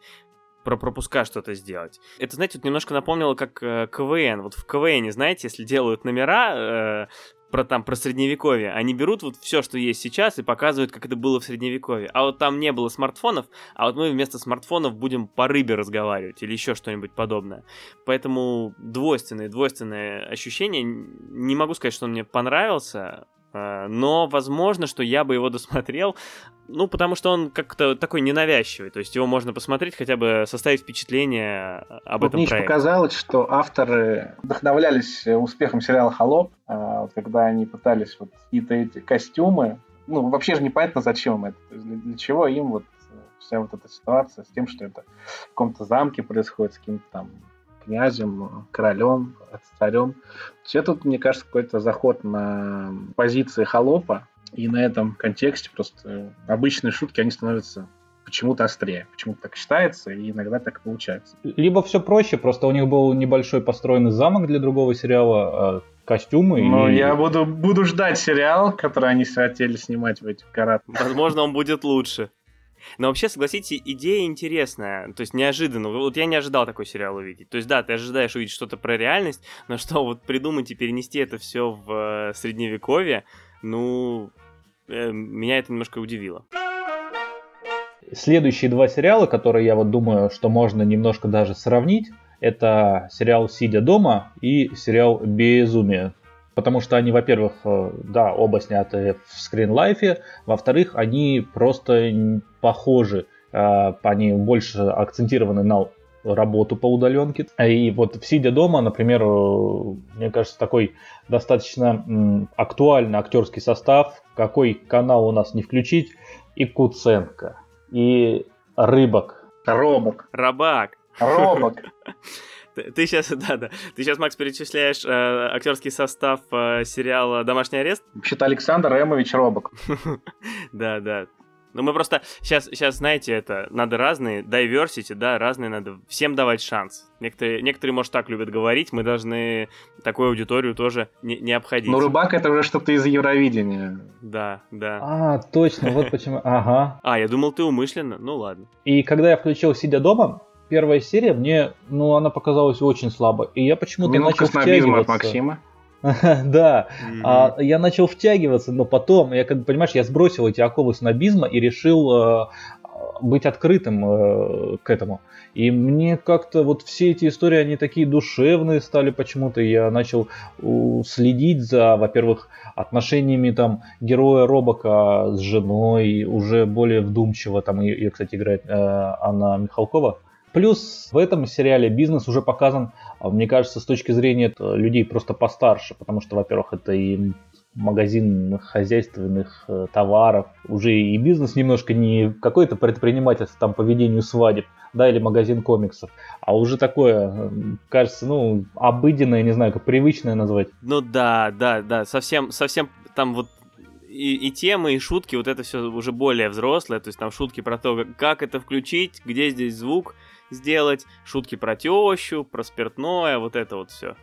про пропуска что-то сделать. Это, знаете, вот немножко напомнило, как э, КВН. Вот в КВН, знаете, если делают номера, э, про там про средневековье, они берут вот все, что есть сейчас, и показывают, как это было в средневековье. А вот там не было смартфонов, а вот мы вместо смартфонов будем по рыбе разговаривать или еще что-нибудь подобное. Поэтому двойственное, двойственное ощущение. Не могу сказать, что он мне понравился, но возможно, что я бы его досмотрел, ну, потому что он как-то такой ненавязчивый, то есть его можно посмотреть, хотя бы составить впечатление об вот этом мне проекте. показалось, что авторы вдохновлялись успехом сериала «Холоп», а, когда они пытались вот какие-то эти костюмы, ну, вообще же непонятно, зачем это, для, для чего им вот вся вот эта ситуация с тем, что это в каком-то замке происходит, с каким-то там князем, королем, царем. Все тут, мне кажется, какой-то заход на позиции холопа, и на этом контексте просто обычные шутки, они становятся почему-то острее, почему-то так считается, и иногда так получается. Либо все проще, просто у них был небольшой построенный замок для другого сериала, а костюмы. Ну, и... я буду, буду ждать сериал, который они хотели снимать в этих горах. Возможно, он будет лучше. Но вообще, согласитесь, идея интересная, то есть неожиданно. Вот я не ожидал такой сериал увидеть. То есть да, ты ожидаешь увидеть что-то про реальность, но что вот придумать и перенести это все в э, средневековье, ну, э, меня это немножко удивило. Следующие два сериала, которые я вот думаю, что можно немножко даже сравнить, это сериал «Сидя дома» и сериал «Безумие». Потому что они, во-первых, э, да, оба сняты в скринлайфе, во-вторых, они просто похожи, э, они больше акцентированы на работу по удаленке. И вот сидя дома, например, э, мне кажется, такой достаточно актуальный актерский состав, какой канал у нас не включить, и Куценко, и Рыбок. Робок. Рабак. Робок. [LAUGHS] Ты, сейчас, [LAUGHS] да, да. Ты сейчас, Макс, перечисляешь э, актерский состав э, сериала «Домашний арест»? Вообще-то Александр Эмович Робок. [LAUGHS] Да, да. Ну, мы просто сейчас, сейчас, знаете, это надо разные, diversity, да, разные надо всем давать шанс. Некоторые, некоторые, может, так любят говорить, мы должны такую аудиторию тоже не, не обходить. Ну, рыбак это уже что-то из Евровидения. Да, да. А, точно, вот почему. Ага. А, я думал, ты умышленно, ну ладно. И когда я включил «Сидя дома», первая серия мне, ну, она показалась очень слабо. И я почему-то Минутка начал втягиваться. от Максима. [LAUGHS] Да, а, я начал втягиваться, но потом, я как бы, понимаешь, я сбросил эти оковы снобизма и решил э, быть открытым э, к этому. И мне как-то вот все эти истории, они такие душевные стали почему-то. Я начал следить за, во-первых, отношениями там героя Робока с женой, уже более вдумчиво. Там ее, кстати, играет э, Анна Михалкова. Плюс в этом сериале бизнес уже показан, а, мне кажется, с точки зрения э, людей просто постарше, потому что, во-первых, это и магазин хозяйственных э, товаров, уже и бизнес немножко не какое-то предпринимательство там по ведению свадеб, да, или магазин комиксов, а уже такое, кажется, ну, обыденное, не знаю, как привычное назвать. Ну да, да, да, совсем, совсем там вот и, и темы, и шутки, вот это все уже более взрослое, то есть там шутки про то, как это включить, где здесь звук, сделать, шутки про тещу, про спиртное, вот это вот все.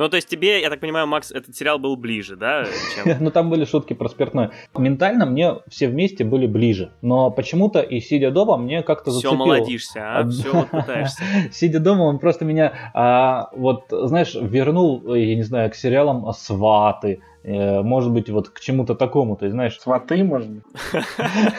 Ну, то есть тебе, я так понимаю, Макс, этот сериал был ближе, да? Чем... [LAUGHS] ну, там были шутки про спиртное. Ментально мне все вместе были ближе. Но почему-то и сидя дома мне как-то зацепило. Все молодишься, а? Все вот пытаешься. [LAUGHS] сидя дома он просто меня, а, вот, знаешь, вернул, я не знаю, к сериалам «Сваты», Э, может быть, вот к чему-то такому, ты знаешь. Сваты, может быть.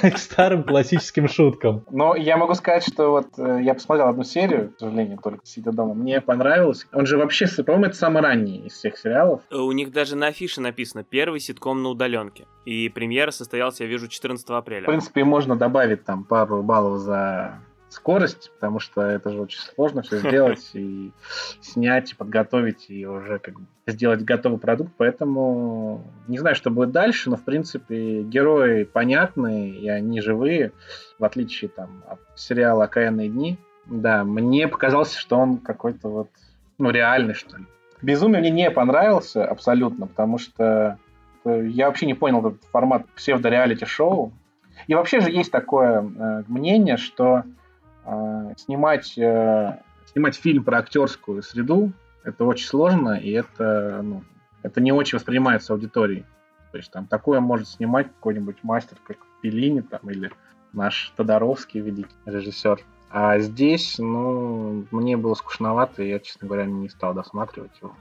[LAUGHS] К старым классическим шуткам. Но я могу сказать, что вот э, я посмотрел одну серию, к сожалению, только сидя дома. Мне понравилось. Он же вообще, по-моему, это самый ранний из всех сериалов. Э, у них даже на афише написано «Первый ситком на удаленке». И премьера состоялась, я вижу, 14 апреля. В принципе, можно добавить там пару баллов за скорость, потому что это же очень сложно все сделать и снять, и подготовить, и уже как бы сделать готовый продукт, поэтому не знаю, что будет дальше, но в принципе герои понятные, и они живые, в отличие там от сериала «Окаянные дни». Да, мне показалось, что он какой-то вот, ну, реальный, что ли. «Безумие» мне не понравился абсолютно, потому что э, я вообще не понял этот формат псевдо-реалити-шоу. И вообще же есть такое э, мнение, что снимать, э, снимать фильм про актерскую среду это очень сложно, и это, ну, это не очень воспринимается аудиторией. То есть там такое может снимать какой-нибудь мастер, как Пелини там, или наш Тодоровский великий режиссер. А здесь, ну, мне было скучновато, и я, честно говоря, не стал досматривать его.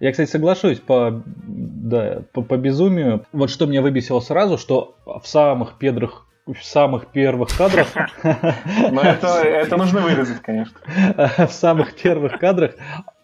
Я, кстати, соглашусь по, да, по, по безумию. Вот что меня выбесило сразу, что в самых педрах в самых первых кадрах... [LAUGHS] Но это, это нужно вырезать, конечно. [LAUGHS] В самых первых кадрах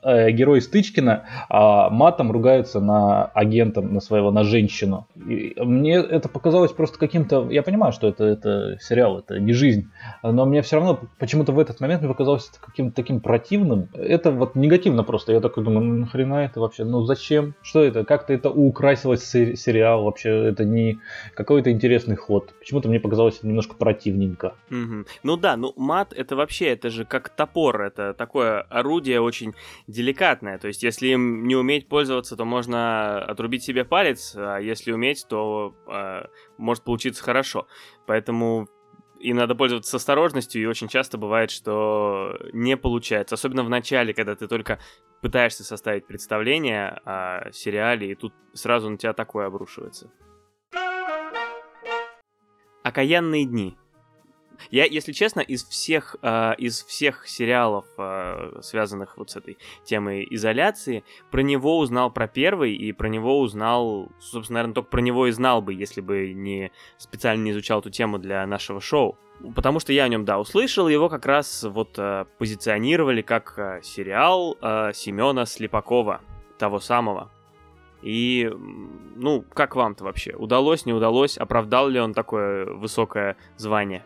герой Стычкина а, матом ругаются на агента, на своего, на женщину. И мне это показалось просто каким-то... Я понимаю, что это, это сериал, это не жизнь. Но мне все равно почему-то в этот момент мне показалось это каким-то таким противным. Это вот негативно просто. Я такой думаю, ну нахрена это вообще? Ну зачем? Что это? Как-то это украсилось сериал вообще. Это не какой-то интересный ход. Почему-то мне показалось это немножко противненько. Угу. Ну да, ну мат это вообще, это же как топор. Это такое орудие очень деликатное. То есть, если им не уметь пользоваться, то можно отрубить себе палец, а если уметь, то э, может получиться хорошо. Поэтому им надо пользоваться с осторожностью, и очень часто бывает, что не получается. Особенно в начале, когда ты только пытаешься составить представление о сериале, и тут сразу на тебя такое обрушивается. Окаянные дни. Я, если честно, из всех, э, из всех сериалов, э, связанных вот с этой темой изоляции, про него узнал про первый, и про него узнал, собственно, наверное, только про него и знал бы, если бы не специально не изучал эту тему для нашего шоу. Потому что я о нем, да, услышал, его как раз вот э, позиционировали как э, сериал э, Семена Слепакова, того самого. И, ну, как вам-то вообще? Удалось, не удалось? Оправдал ли он такое высокое звание?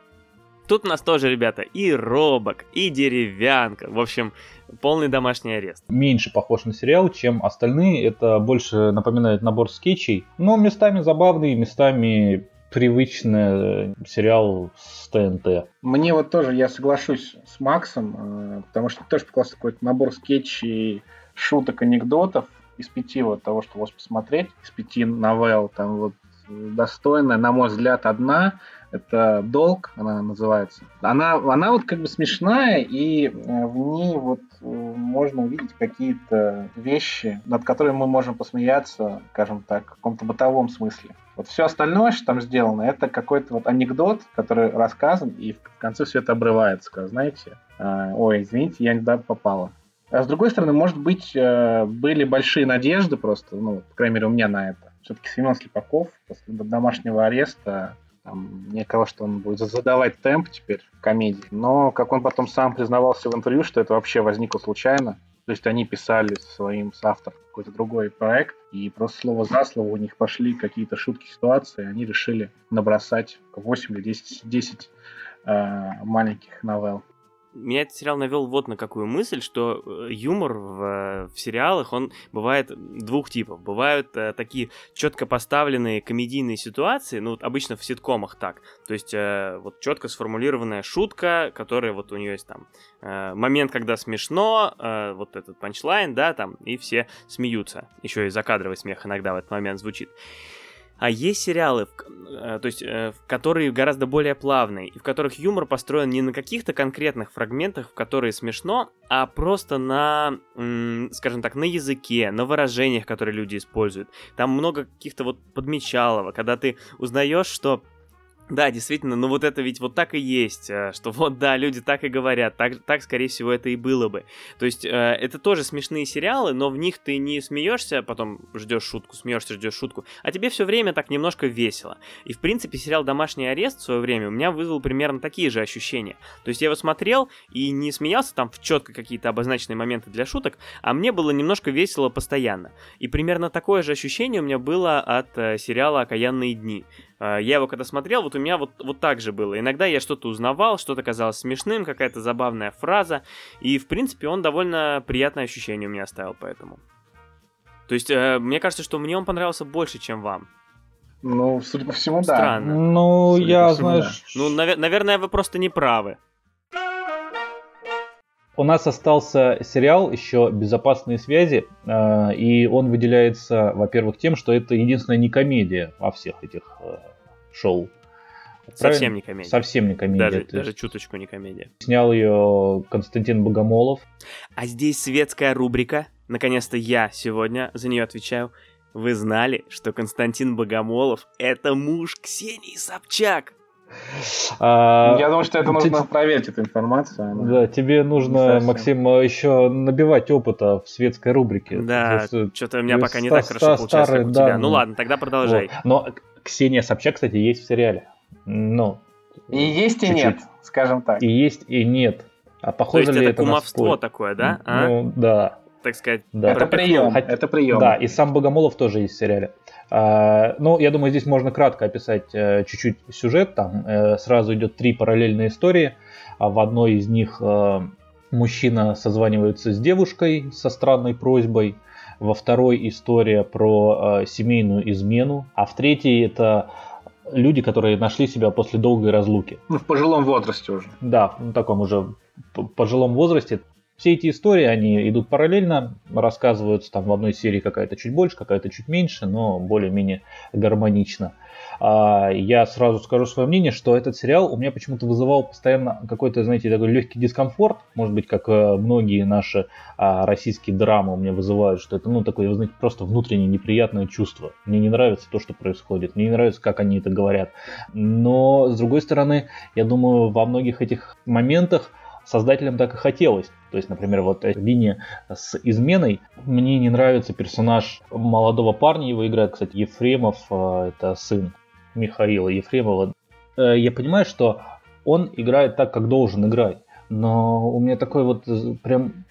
Тут у нас тоже, ребята, и робок, и деревянка. В общем, полный домашний арест. Меньше похож на сериал, чем остальные. Это больше напоминает набор скетчей. Но местами забавный, местами привычный э, сериал с ТНТ. Мне вот тоже, я соглашусь с Максом, э, потому что тоже показался какой-то набор скетчей, шуток, анекдотов из пяти вот того, что вас посмотреть, из пяти новелл, там вот достойная, на мой взгляд, одна. Это «Долг», она называется. Она, она вот как бы смешная, и э, в ней вот э, можно увидеть какие-то вещи, над которыми мы можем посмеяться, скажем так, в каком-то бытовом смысле. Вот все остальное, что там сделано, это какой-то вот анекдот, который рассказан, и в конце все это обрывается. Знаете, «А, ой, извините, я не туда попала. А с другой стороны, может быть, э, были большие надежды просто, ну, по крайней мере, у меня на это. Все-таки Семен Слепаков после домашнего ареста там, мне казалось, что он будет задавать темп теперь в комедии. Но, как он потом сам признавался в интервью, что это вообще возникло случайно. То есть они писали своим соавтором какой-то другой проект, и просто слово за слово у них пошли какие-то шутки ситуации, и они решили набросать 8 или 10, 10 э, маленьких новелл меня этот сериал навел вот на какую мысль, что э, юмор в, э, в сериалах, он бывает двух типов. Бывают э, такие четко поставленные комедийные ситуации, ну, вот обычно в ситкомах так. То есть э, вот четко сформулированная шутка, которая вот у нее есть там э, момент, когда смешно, э, вот этот панчлайн, да, там, и все смеются. Еще и закадровый смех иногда в этот момент звучит. А есть сериалы, э, то есть, э, которые гораздо более плавные, и в которых юмор построен не на каких-то конкретных фрагментах, в которые смешно, а просто на, скажем так, на языке, на выражениях, которые люди используют. Там много каких-то вот подмечалого, когда ты узнаешь, что да, действительно, но вот это ведь вот так и есть, э, что вот да, люди так и говорят, так, так скорее всего это и было бы. То есть э, это тоже смешные сериалы, но в них ты не смеешься, потом ждешь шутку, смеешься, ждешь шутку, а тебе все время так немножко весело. И в принципе сериал «Домашний арест» в свое время у меня вызвал примерно такие же ощущения. То есть я его смотрел и не смеялся там в четко какие-то обозначенные моменты для шуток, а мне было немножко весело постоянно. И примерно такое же ощущение у меня было от э, сериала «Окаянные дни». Я его когда смотрел, вот у меня вот, вот так же было. Иногда я что-то узнавал, что-то казалось смешным, какая-то забавная фраза. И, в принципе, он довольно приятное ощущение у меня оставил поэтому. То есть, э, мне кажется, что мне он понравился больше, чем вам. Ну, судя по всему, да. Странно. Ну, судя я, всему, знаешь... Да. Ну, нав- наверное, вы просто не правы. У нас остался сериал еще «Безопасные связи», э, и он выделяется, во-первых, тем, что это единственная не комедия во всех этих э, шоу. Совсем не комедия. Совсем не комедия. Даже, даже чуточку не комедия. Снял ее Константин Богомолов. А здесь светская рубрика. Наконец-то я сегодня за нее отвечаю. Вы знали, что Константин Богомолов — это муж Ксении Собчак? А, Я думаю, что это нужно проверить, эту информацию. Да, тебе нужно, Максим, еще набивать опыта в светской рубрике. Да, что-то у меня пока не так хорошо получается, как у тебя. Ну ладно, тогда продолжай. Но Ксения Собчак, кстати, есть в сериале. Ну, и есть и нет, скажем так. И есть и нет. А похоже То есть ли это, это кумовство такое, да? А? Ну, да. Так сказать. Да. Это прием, Хотя... это прием. Да, и сам Богомолов тоже есть в сериале. А, ну, я думаю, здесь можно кратко описать э, чуть-чуть сюжет. Там э, сразу идет три параллельные истории. А в одной из них э, мужчина созванивается с девушкой со странной просьбой. Во второй история про э, семейную измену. А в третьей это люди, которые нашли себя после долгой разлуки. Ну, в пожилом возрасте уже. Да, в таком уже пожилом возрасте. Все эти истории, они идут параллельно, рассказываются там в одной серии какая-то чуть больше, какая-то чуть меньше, но более-менее гармонично. А, я сразу скажу свое мнение, что этот сериал у меня почему-то вызывал постоянно какой-то, знаете, такой легкий дискомфорт. Может быть, как э, многие наши а, российские драмы у меня вызывают, что это, ну, такое, вы знаете, просто внутреннее неприятное чувство. Мне не нравится то, что происходит, мне не нравится, как они это говорят. Но, с другой стороны, я думаю, во многих этих моментах создателям так и хотелось. То есть, например, вот линия с изменой. Мне не нравится персонаж молодого парня, его играет, кстати, Ефремов, э, это сын Михаила Ефремова. Э, я понимаю, что он играет так, как должен играть. Но у меня такой вот прям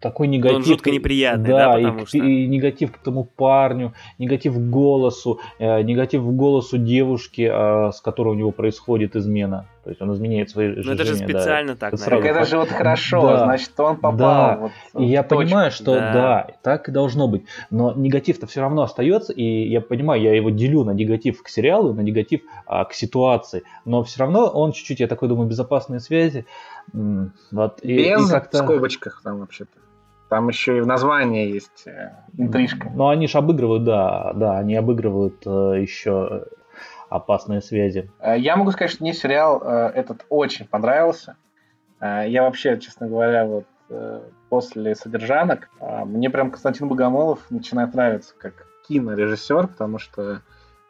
такой негатив. Он жутко неприятный, да, да потому и, что... и негатив к тому парню, негатив к голосу, э, негатив к голосу девушки, э, с которой у него происходит измена. То есть он изменяет свои Ну это же специально да. так. Это, сразу... это же вот хорошо, да. значит он попал. Да. Вот и я точку. понимаю, что да. да, так и должно быть. Но негатив-то все равно остается, и я понимаю, я его делю на негатив к сериалу, на негатив а, к ситуации. Но все равно он чуть-чуть, я такой думаю, безопасные связи. Вот, и, Без и как-то... в скобочках там вообще-то. Там еще и в названии есть э, интрижка. Ну, они же обыгрывают, да, да, они обыгрывают э, еще опасные связи. Э, я могу сказать, что мне сериал э, этот очень понравился. Э, я вообще, честно говоря, вот после «Содержанок» мне прям Константин Богомолов начинает нравиться как кинорежиссер, потому что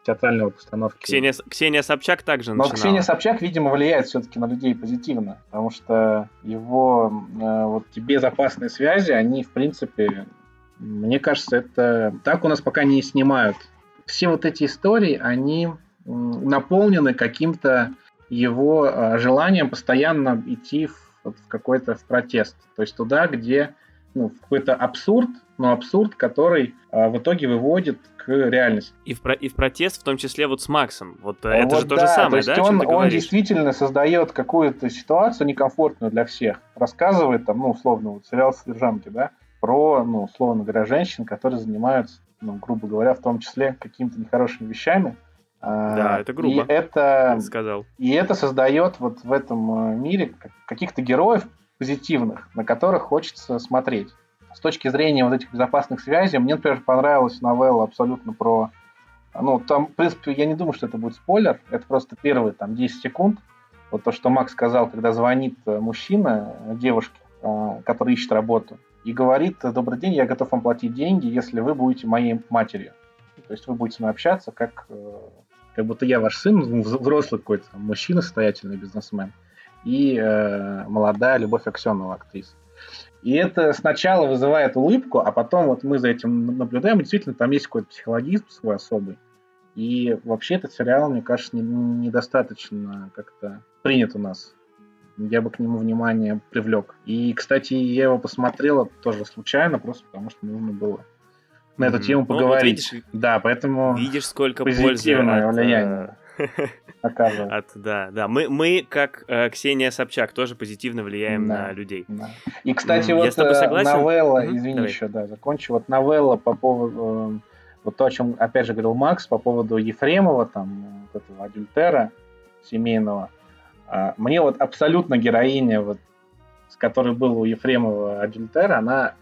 театральной постановки. Ксения, Ксения Собчак также Но начинала. Ксения Собчак, видимо, влияет все-таки на людей позитивно, потому что его э, вот безопасные связи, они, в принципе, мне кажется, это так у нас пока не снимают. Все вот эти истории, они наполнены каким-то его э, желанием постоянно идти в, в какой-то в протест. То есть туда, где ну, какой-то абсурд, но абсурд, который э, в итоге выводит к реальности. И в, про, и в протест, в том числе вот с Максом. Вот, а это вот же да, то же самое, то есть да? Он, он действительно создает какую-то ситуацию некомфортную для всех. Рассказывает там, ну, условно, вот сериал «Содержанки», да, про, ну, условно говоря, женщин, которые занимаются, ну, грубо говоря, в том числе какими-то нехорошими вещами. А, да, это грубо. И это, сказал. И это создает вот в этом э, мире каких-то героев позитивных, на которых хочется смотреть с точки зрения вот этих безопасных связей, мне, например, понравилась новелла абсолютно про... Ну, там, в принципе, я не думаю, что это будет спойлер. Это просто первые там 10 секунд. Вот то, что Макс сказал, когда звонит э, мужчина э, девушке, которая ищет работу, и говорит, добрый день, я готов вам платить деньги, если вы будете моей матерью. То есть вы будете со мной общаться, как, как будто я ваш сын, взрослый какой-то мужчина, состоятельный бизнесмен, и э, молодая Любовь Аксенова, актриса. И это сначала вызывает улыбку, а потом вот мы за этим наблюдаем, и действительно там есть какой-то психологизм свой особый. И вообще этот сериал, мне кажется, не, недостаточно как-то принят у нас. Я бы к нему внимание привлек. И, кстати, я его посмотрел тоже случайно, просто потому что нужно было на эту тему поговорить. Ну, вот видишь, да, поэтому видишь, сколько позитивное пользы влияние. Э, [LAUGHS] оказывает. От, да, да. Мы, мы, как э, Ксения Собчак, тоже позитивно влияем да, на людей. Да. И, кстати, вот э, новелла, mm-hmm. извини Давай. еще, да, закончу. Вот новелла по поводу, э, вот то, о чем, опять же, говорил Макс, по поводу Ефремова, там, вот этого адюльтера семейного. Э, мне вот абсолютно героиня, вот, с которой был у Ефремова адюльтер, она,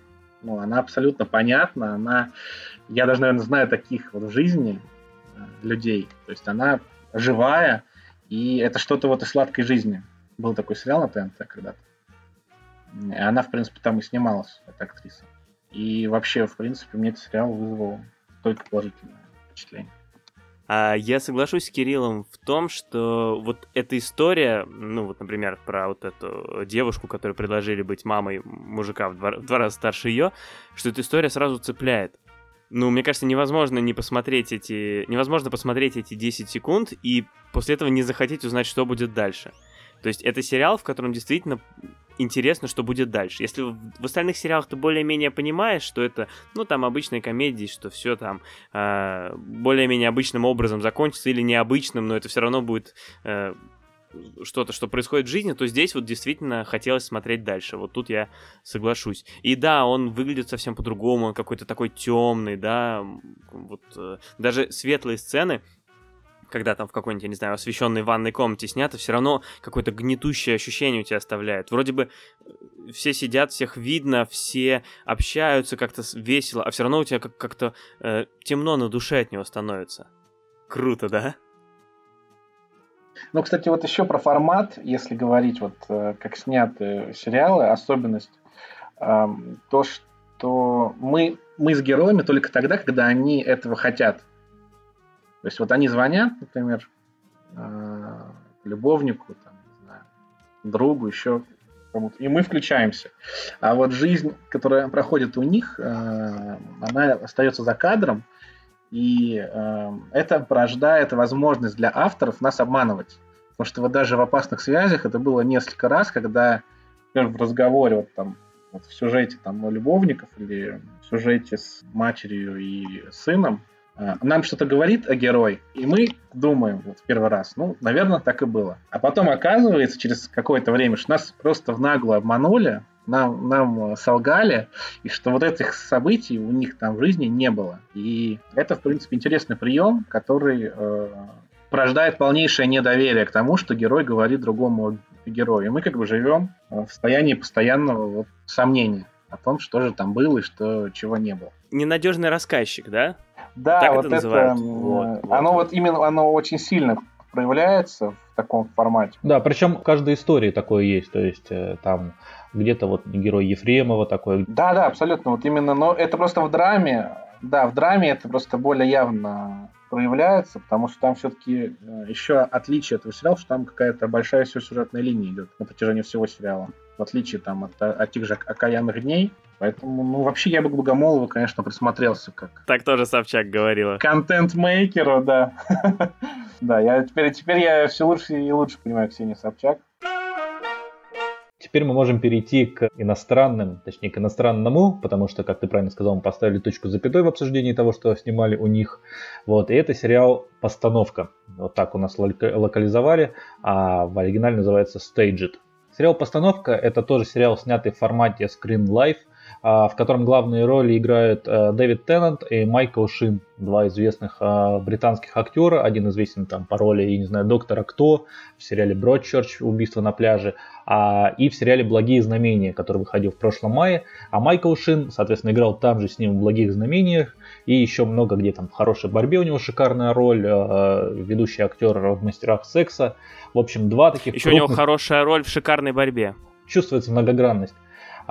ну, она абсолютно понятна, она, я даже, наверное, знаю таких вот в жизни э, людей, то есть она живая, и это что-то вот из сладкой жизни. Был такой сериал на ТНТ когда-то. Она, в принципе, там и снималась, эта актриса. И вообще, в принципе, мне этот сериал вызвал только положительное впечатление. А я соглашусь с Кириллом в том, что вот эта история, ну вот, например, про вот эту девушку, которую предложили быть мамой мужика в два, в два раза старше ее, что эта история сразу цепляет ну, мне кажется, невозможно не посмотреть эти... Невозможно посмотреть эти 10 секунд и после этого не захотеть узнать, что будет дальше. То есть это сериал, в котором действительно интересно, что будет дальше. Если в остальных сериалах ты более-менее понимаешь, что это, ну, там, обычные комедии, что все там э, более-менее обычным образом закончится или необычным, но это все равно будет э, что-то, что происходит в жизни, то здесь вот действительно хотелось смотреть дальше. Вот тут я соглашусь. И да, он выглядит совсем по-другому, он какой-то такой темный, да, вот э, даже светлые сцены, когда там в какой-нибудь, я не знаю, освещенной ванной комнате снято, все равно какое-то гнетущее ощущение у тебя оставляет. Вроде бы э, все сидят, всех видно, все общаются как-то весело, а все равно у тебя как- как-то э, темно на душе от него становится. Круто, да? Ну, кстати, вот еще про формат, если говорить, вот э, как сняты сериалы, особенность, э, то, что мы, мы с героями только тогда, когда они этого хотят. То есть вот они звонят, например, э, любовнику, там, не знаю, другу, еще кому-то, и мы включаемся. А вот жизнь, которая проходит у них, э, она остается за кадром, и э, это порождает возможность для авторов нас обманывать. Потому что вот даже в опасных связях это было несколько раз, когда в разговоре вот там вот в сюжете там любовников или в сюжете с матерью и сыном нам что-то говорит о герой, и мы думаем вот в первый раз, ну, наверное, так и было. А потом оказывается через какое-то время, что нас просто в нагло обманули, нам, нам солгали, и что вот этих событий у них там в жизни не было. И это, в принципе, интересный прием, который э, порождает полнейшее недоверие к тому, что герой говорит другому герою. И мы как бы живем в состоянии постоянного вот сомнения о том, что же там было и что чего не было. Ненадежный рассказчик, да? Да, так вот это, это вот, оно вот. вот именно оно очень сильно проявляется в таком формате. Да, причем в каждой истории такое есть, то есть э, там где-то вот герой Ефремова такой. Да, да, абсолютно. Вот именно, но это просто в драме, да, в драме это просто более явно проявляется, потому что там все-таки э, еще отличие этого сериала, что там какая-то большая все сюжетная линия идет на протяжении всего сериала. В отличие там от, от тех же окаянных дней. Поэтому, ну, вообще я бы к Богомолову, конечно, присмотрелся как... Так тоже Собчак говорила. Контент-мейкеру, да. [LAUGHS] Да, я теперь, теперь я все лучше и лучше понимаю Ксению Собчак. Теперь мы можем перейти к иностранным, точнее к иностранному, потому что, как ты правильно сказал, мы поставили точку запятой в обсуждении того, что снимали у них. Вот, и это сериал «Постановка». Вот так у нас локализовали, а в оригинале называется «Staged». Сериал «Постановка» — это тоже сериал, снятый в формате Screen а, в котором главные роли играют э, Дэвид Теннант и Майкл Шин, два известных а, британских актера, один известен там по роли, я не знаю, доктора Кто в сериале Бродчерч. «Убийство на пляже», а, и в сериале «Благие знамения», который выходил в прошлом мае, а Майкл Шин, соответственно, играл там же с ним в «Благих знамениях», и еще много где там в «Хорошей борьбе» у него шикарная роль, ведущий актер в «Мастерах секса», в общем, два таких Еще крупных... у него хорошая роль в «Шикарной борьбе». Чувствуется многогранность.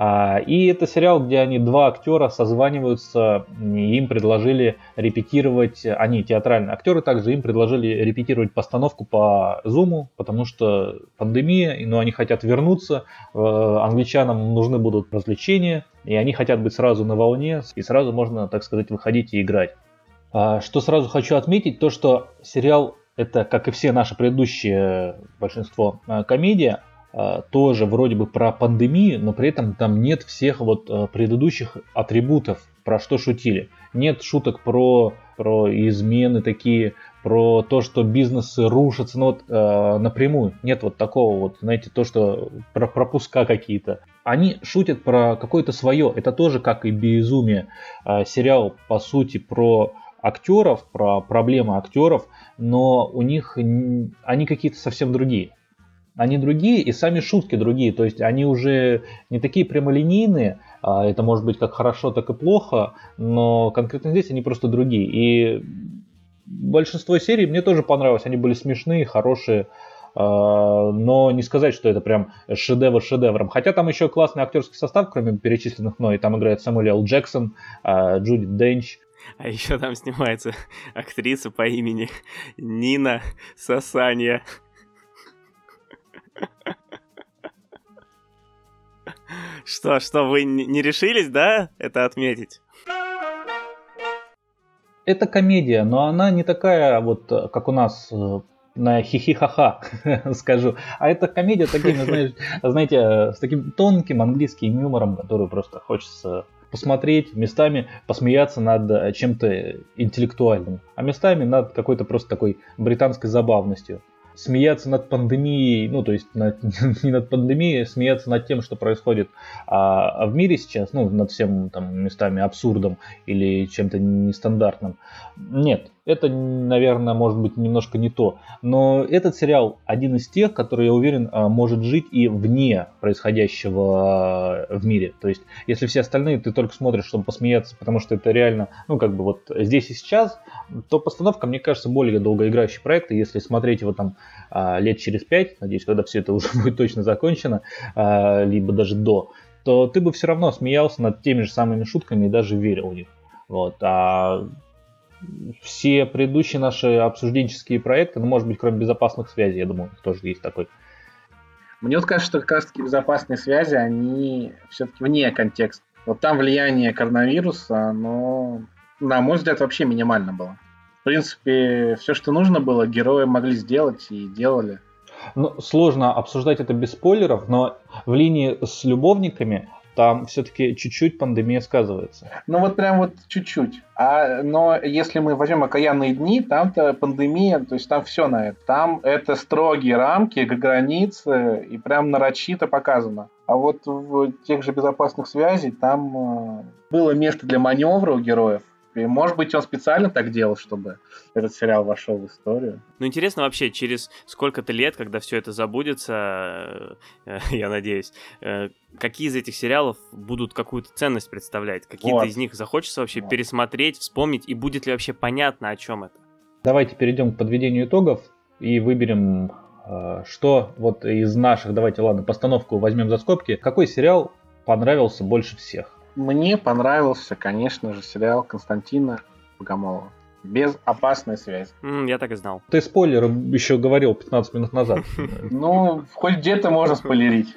А, и это сериал, где они два актера созваниваются, им предложили репетировать, они театральные актеры также, им предложили репетировать постановку по Зуму, потому что пандемия, но они хотят вернуться, э, англичанам нужны будут развлечения, и они хотят быть сразу на волне, и сразу можно, так сказать, выходить и играть. А, что сразу хочу отметить, то что сериал это, как и все наши предыдущие, большинство, э, комедия, Э, тоже вроде бы про пандемию, но при этом там нет всех вот э, предыдущих атрибутов, про что шутили. Нет шуток про, про измены такие, про то, что бизнесы рушатся, ну вот э, напрямую. Нет вот такого вот, знаете, то, что про пропуска какие-то. Они шутят про какое-то свое. Это тоже как и безумие. Э, сериал, по сути, про актеров, про проблемы актеров, но у них они какие-то совсем другие они другие, и сами шутки другие. То есть они уже не такие прямолинейные. А это может быть как хорошо, так и плохо, но конкретно здесь они просто другие. И большинство серий мне тоже понравилось. Они были смешные, хорошие. А, но не сказать, что это прям шедевр шедевром. Хотя там еще классный актерский состав, кроме перечисленных мной. Там играет Самуэл Л. Джексон, а, Джуди Денч, а еще там снимается [LAUGHS] актриса по имени Нина Сасанья. Что, что, вы не решились, да, это отметить? Это комедия, но она не такая вот, как у нас э, на хихихаха [LAUGHS] скажу. А это комедия такими, знаешь, знаете, с таким тонким английским юмором, который просто хочется посмотреть, местами посмеяться над э, чем-то интеллектуальным, а местами над какой-то просто такой британской забавностью смеяться над пандемией, ну, то есть над, [LAUGHS] не над пандемией, а смеяться над тем, что происходит а, в мире сейчас, ну, над всем там местами абсурдом или чем-то нестандартным. Нет, это, наверное, может быть немножко не то. Но этот сериал один из тех, который, я уверен, а, может жить и вне происходящего а, в мире. То есть, если все остальные ты только смотришь, чтобы посмеяться, потому что это реально, ну, как бы вот здесь и сейчас, то постановка, мне кажется, более долгоиграющий проект. И если смотреть его там а, лет через пять, надеюсь, когда все это [LAUGHS] уже будет точно закончено, либо даже до, то ты бы все равно смеялся над теми же самыми шутками и даже верил в них. Вот. А все предыдущие наши обсужденческие проекты, ну, может быть, кроме безопасных связей, я думаю, тоже есть такой. Мне вот кажется, что как раз таки безопасные связи, они все-таки вне контекста. Вот там влияние коронавируса, но, на мой взгляд, вообще минимально было. В принципе, все, что нужно было, герои могли сделать и делали. Ну, сложно обсуждать это без спойлеров, но в линии с любовниками там все-таки чуть-чуть пандемия сказывается. Ну вот прям вот чуть-чуть. А, но если мы возьмем окаянные дни, там-то пандемия, то есть там все на это. Там это строгие рамки, границы, и прям нарочито показано. А вот в тех же безопасных связей там э, было место для маневра у героев, и, может быть, он специально так делал, чтобы этот сериал вошел в историю. Ну, интересно вообще, через сколько-то лет, когда все это забудется, э, [LAUGHS] я надеюсь, э, какие из этих сериалов будут какую-то ценность представлять? Какие-то вот. из них захочется вообще вот. пересмотреть, вспомнить, и будет ли вообще понятно, о чем это? Давайте перейдем к подведению итогов и выберем, э, что вот из наших, давайте, ладно, постановку возьмем за скобки. Какой сериал понравился больше всех? Мне понравился, конечно же, сериал Константина Богомолова. Без опасной связи. Mm, я так и знал. Ты спойлер еще говорил 15 минут назад. [LAUGHS] Ну, хоть где-то можно спойлерить.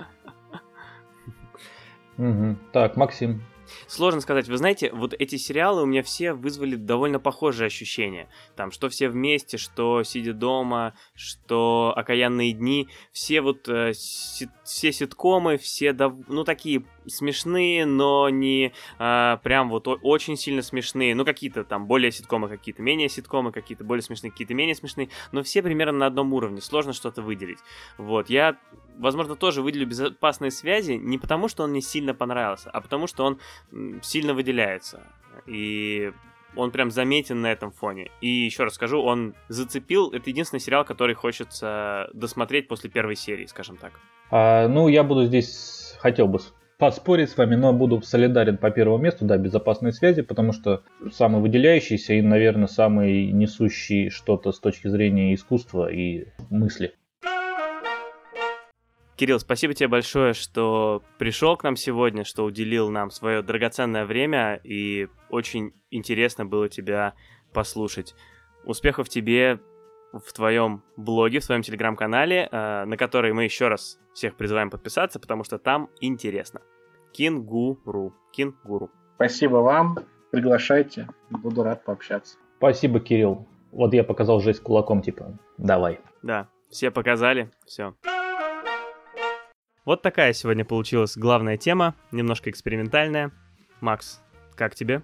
Так, Максим. Сложно сказать. Вы знаете, вот эти сериалы у меня все вызвали довольно похожие ощущения. Там, что все вместе, что сидя дома, что окаянные дни. Все вот, э, си- все ситкомы, все, дов- ну, такие смешные, но не э, прям вот очень сильно смешные. Ну, какие-то там более ситкомы, какие-то менее ситкомы, какие-то более смешные, какие-то менее смешные. Но все примерно на одном уровне. Сложно что-то выделить. Вот, я возможно, тоже выделю безопасные связи не потому, что он мне сильно понравился, а потому, что он сильно выделяется. И он прям заметен на этом фоне. И еще раз скажу, он зацепил. Это единственный сериал, который хочется досмотреть после первой серии, скажем так. А, ну, я буду здесь, хотел бы поспорить с вами, но буду солидарен по первому месту, да, безопасной связи, потому что самый выделяющийся и, наверное, самый несущий что-то с точки зрения искусства и мысли. Кирилл, спасибо тебе большое, что пришел к нам сегодня, что уделил нам свое драгоценное время, и очень интересно было тебя послушать. Успехов тебе в твоем блоге, в твоем телеграм-канале, э, на который мы еще раз всех призываем подписаться, потому что там интересно. Кингуру. Кингуру. Спасибо вам. Приглашайте. Буду рад пообщаться. Спасибо, Кирилл. Вот я показал жесть кулаком, типа, давай. Да, все показали, все. Вот такая сегодня получилась главная тема, немножко экспериментальная. Макс, как тебе?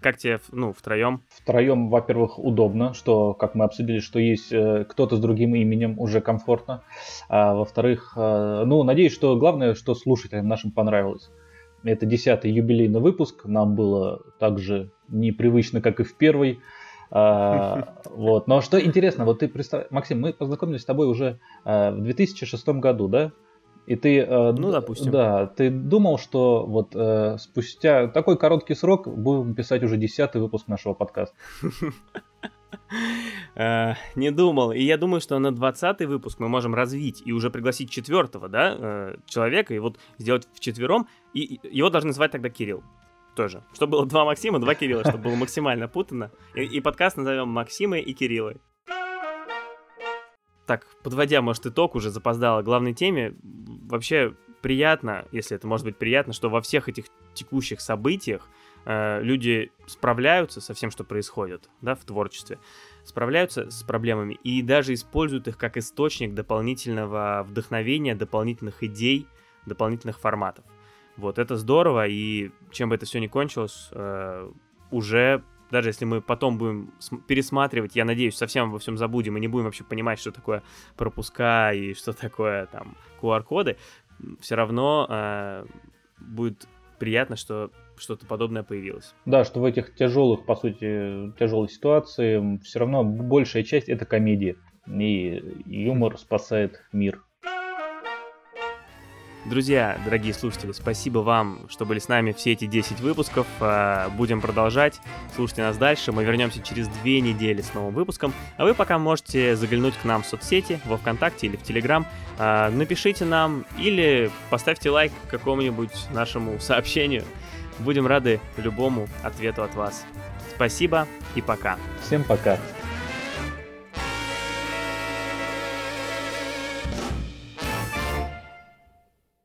Как тебе, ну, втроем? Втроем, во-первых, удобно, что, как мы обсудили, что есть э, кто-то с другим именем, уже комфортно. А, во-вторых, э, ну, надеюсь, что главное, что слушателям нашим понравилось. Это десятый юбилейный выпуск, нам было так же непривычно, как и в первый. А, [LAUGHS] вот. Но что интересно, вот ты представь, Максим, мы познакомились с тобой уже а, в 2006 году, да? И ты, э, ну, допустим. Да, ты думал, что вот э, спустя такой короткий срок будем писать уже десятый выпуск нашего подкаста? [LAUGHS] Э, не думал. И я думаю, что на 20 выпуск мы можем развить и уже пригласить четвертого, да, э, человека, и вот сделать в четвером. И его должны звать тогда Кирилл тоже. Чтобы было два Максима, два Кирилла, чтобы было максимально путано. И, и подкаст назовем Максимы и Кириллы так, подводя, может, итог уже запоздало главной теме, вообще приятно, если это может быть приятно, что во всех этих текущих событиях э, люди справляются со всем, что происходит, да, в творчестве, справляются с проблемами и даже используют их как источник дополнительного вдохновения, дополнительных идей, дополнительных форматов. Вот, это здорово, и чем бы это все ни кончилось, э, уже даже если мы потом будем пересматривать, я надеюсь, совсем обо всем забудем и не будем вообще понимать, что такое пропуска и что такое там QR-коды, все равно э, будет приятно, что что-то подобное появилось. Да, что в этих тяжелых, по сути, тяжелой ситуации все равно большая часть это комедия. И юмор спасает мир. Друзья, дорогие слушатели, спасибо вам, что были с нами все эти 10 выпусков. А, будем продолжать. Слушайте нас дальше. Мы вернемся через две недели с новым выпуском. А вы пока можете заглянуть к нам в соцсети, во Вконтакте или в Телеграм. А, напишите нам или поставьте лайк какому-нибудь нашему сообщению. Будем рады любому ответу от вас. Спасибо и пока. Всем пока.